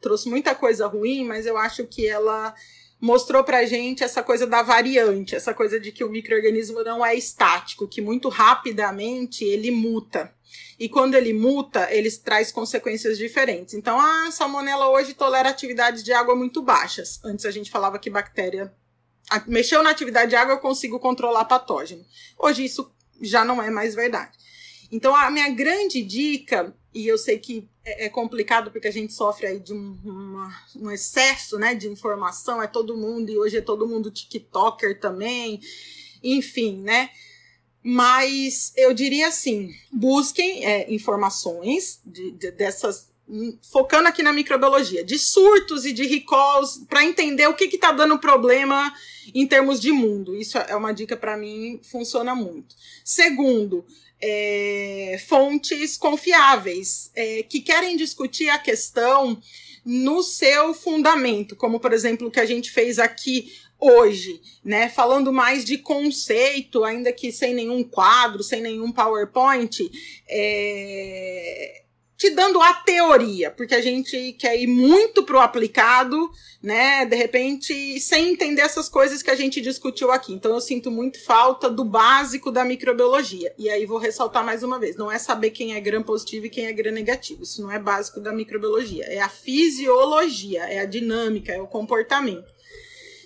trouxe muita coisa ruim, mas eu acho que ela mostrou pra gente essa coisa da variante, essa coisa de que o microorganismo não é estático, que muito rapidamente ele muta. E quando ele muta, ele traz consequências diferentes. Então, a salmonela hoje tolera atividades de água muito baixas. Antes a gente falava que bactéria mexeu na atividade de água, eu consigo controlar patógeno. Hoje isso já não é mais verdade. Então, a minha grande dica, e eu sei que é, é complicado porque a gente sofre aí de um, uma, um excesso né, de informação, é todo mundo, e hoje é todo mundo TikToker também, enfim, né? Mas eu diria assim: busquem é, informações de, de, dessas. Focando aqui na microbiologia, de surtos e de recalls, para entender o que está dando problema em termos de mundo. Isso é uma dica para mim, funciona muito. Segundo, é, fontes confiáveis é, que querem discutir a questão no seu fundamento, como por exemplo o que a gente fez aqui hoje, né? Falando mais de conceito, ainda que sem nenhum quadro, sem nenhum PowerPoint, é, te dando a teoria, porque a gente quer ir muito pro aplicado, né? De repente, sem entender essas coisas que a gente discutiu aqui. Então, eu sinto muito falta do básico da microbiologia. E aí, vou ressaltar mais uma vez: não é saber quem é gram positivo e quem é gram negativo. Isso não é básico da microbiologia. É a fisiologia, é a dinâmica, é o comportamento.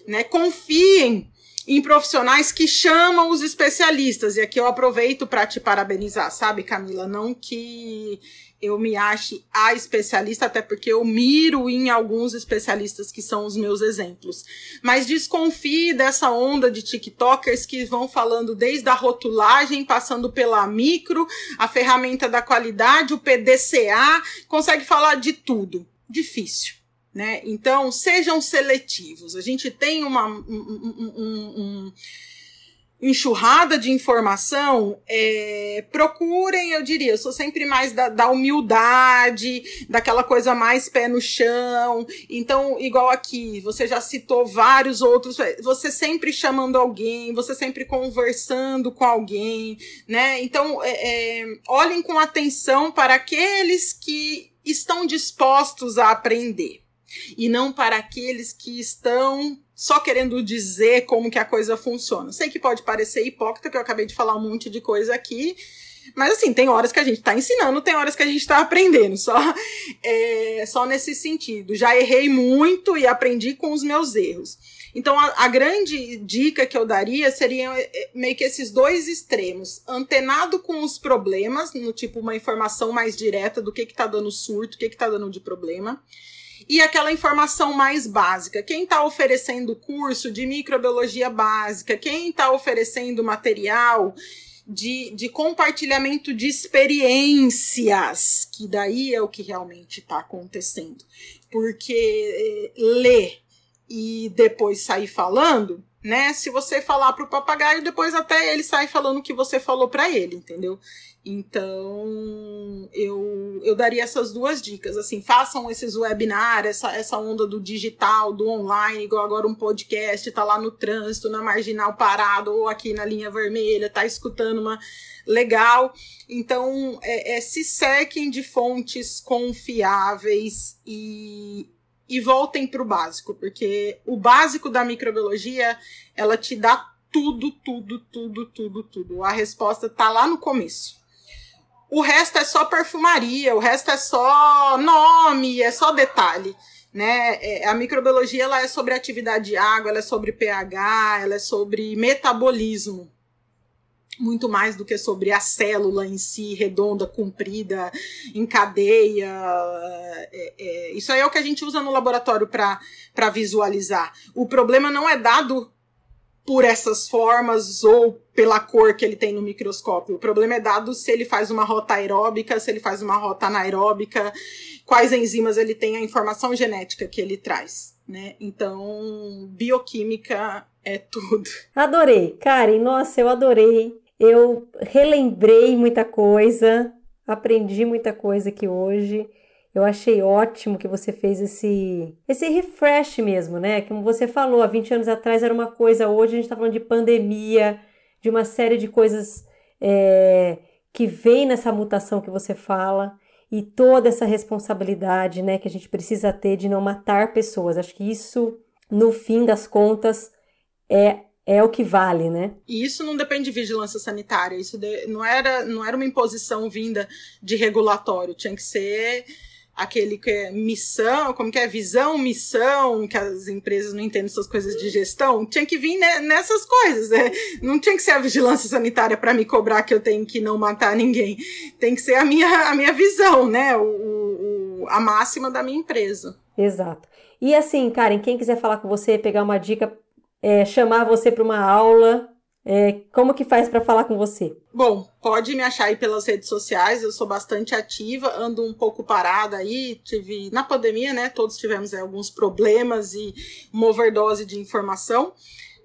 Né? Confiem em profissionais que chamam os especialistas. E aqui eu aproveito para te parabenizar, sabe, Camila? Não que eu me ache a especialista, até porque eu miro em alguns especialistas que são os meus exemplos. Mas desconfie dessa onda de TikTokers que vão falando desde a rotulagem, passando pela micro, a ferramenta da qualidade, o PDCA, consegue falar de tudo. Difícil. Né? Então, sejam seletivos. A gente tem uma, um, um, um, enxurrada de informação, é, procurem, eu diria, eu sou sempre mais da, da, humildade, daquela coisa mais pé no chão. Então, igual aqui, você já citou vários outros, você sempre chamando alguém, você sempre conversando com alguém, né? Então, é, é, olhem com atenção para aqueles que estão dispostos a aprender e não para aqueles que estão só querendo dizer como que a coisa funciona. Sei que pode parecer hipócrita, que eu acabei de falar um monte de coisa aqui, mas assim, tem horas que a gente está ensinando, tem horas que a gente está aprendendo, só, é, só nesse sentido. Já errei muito e aprendi com os meus erros. Então, a, a, grande dica que eu daria seria é, meio que esses dois extremos. Antenado com os problemas, no tipo uma informação mais direta do que está dando surto, o que está dando de problema e aquela informação mais básica. Quem está oferecendo curso de microbiologia básica, quem está oferecendo material de, de compartilhamento de experiências, que daí é o que realmente está acontecendo. Porque eh, ler e depois sair falando, né? Se você falar para o papagaio, depois até ele sai falando o que você falou para ele, entendeu? Então, eu, eu daria essas duas dicas. Assim, façam esses webinars, essa, essa onda do digital, do online, igual agora um podcast, tá lá no trânsito, na marginal parado, ou aqui na linha vermelha, tá escutando uma. Legal. Então, é, é se sequem de fontes confiáveis e, e voltem para o básico, porque o básico da microbiologia ela te dá tudo, tudo, tudo, tudo, tudo. A resposta tá lá no começo. O resto é só perfumaria, o resto é só nome, é só detalhe. Né? É, a microbiologia ela é sobre atividade de água, ela é sobre pH, ela é sobre metabolismo. Muito mais do que sobre a célula em si, redonda, comprida, em cadeia. É, é, isso aí é o que a gente usa no laboratório para visualizar. O problema não é dado por essas formas ou pela cor que ele tem no microscópio. O problema é dado se ele faz uma rota aeróbica, se ele faz uma rota anaeróbica, quais enzimas ele tem, a informação genética que ele traz. Né? Então, bioquímica é tudo. Adorei, Karen, nossa, eu adorei. Eu relembrei muita coisa, aprendi muita coisa aqui hoje. Eu achei ótimo que você fez esse, esse refresh mesmo, né? Como você falou, há 20 anos atrás era uma coisa, hoje a gente está falando de pandemia, de uma série de coisas é, que vem nessa mutação que você fala e toda essa responsabilidade, né, que a gente precisa ter de não matar pessoas. Acho que isso, no fim das contas, é é o que vale, né? E isso não depende de vigilância sanitária, isso de, não, era, não era uma imposição vinda de regulatório, tinha que ser aquele que é missão, como que é visão, missão, que as empresas não entendem essas coisas de gestão, tinha que vir nessas coisas, né? Não tinha que ser a vigilância sanitária para me cobrar que eu tenho que não matar ninguém. Tem que ser a minha, a minha visão, né? O, o a máxima da minha empresa. Exato. E assim, Karen, quem quiser falar com você, pegar uma dica, é, chamar você para uma aula, é, como que faz para falar com você? Bom, pode me achar aí pelas redes sociais, eu sou bastante ativa, ando um pouco parada aí, tive na pandemia, né? Todos tivemos alguns problemas e uma overdose de informação.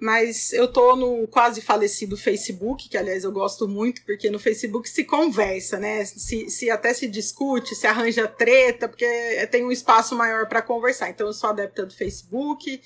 Mas eu tô no quase falecido Facebook, que aliás eu gosto muito, porque no Facebook se conversa, né? Se, se até se discute, se arranja treta, porque tem um espaço maior para conversar. Então eu sou adepta do Facebook,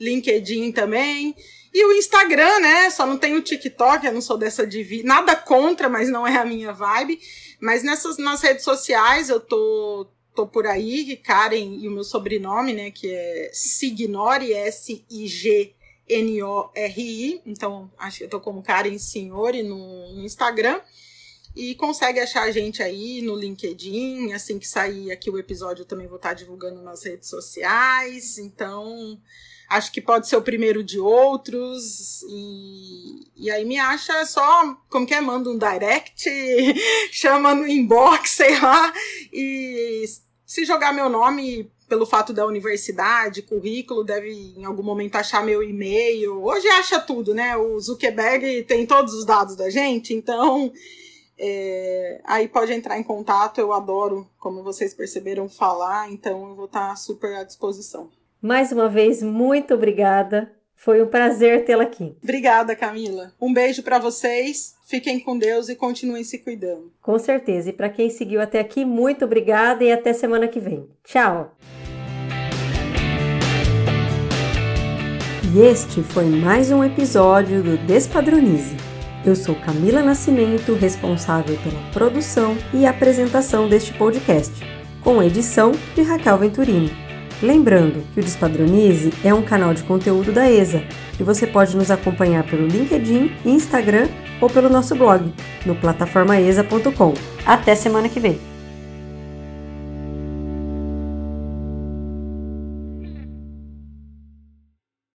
LinkedIn também. E o Instagram, né? Só não tenho o TikTok, eu não sou dessa de nada contra, mas não é a minha vibe. Mas nessas nas redes sociais eu tô tô por aí, Karen e o meu sobrenome, né, que é Signori S I G N O R I. Então, acho que eu tô como Karen Signori no, no Instagram. E consegue achar a gente aí no LinkedIn. Assim que sair aqui o episódio, eu também vou estar divulgando nas redes sociais. Então, acho que pode ser o primeiro de outros. E, e aí me acha só, como que é? Manda um direct, (laughs) chama no inbox, (laughs) sei lá. E se jogar meu nome pelo fato da universidade, currículo, deve em algum momento achar meu e-mail. Hoje acha tudo, né? O Zuckerberg tem todos os dados da gente, então é, aí pode entrar em contato. Eu adoro, como vocês perceberam, falar, então eu vou estar super à disposição. Mais uma vez, muito obrigada. Foi um prazer tê-la aqui. Obrigada, Camila. Um beijo para vocês. Fiquem com Deus e continuem se cuidando. Com certeza. E para quem seguiu até aqui, muito obrigada e até semana que vem. Tchau. E este foi mais um episódio do Despadronize. Eu sou Camila Nascimento, responsável pela produção e apresentação deste podcast, com edição de Raquel Venturini. Lembrando que o Despadronize é um canal de conteúdo da ESA e você pode nos acompanhar pelo LinkedIn, Instagram ou pelo nosso blog no plataformaesa.com. Até semana que vem!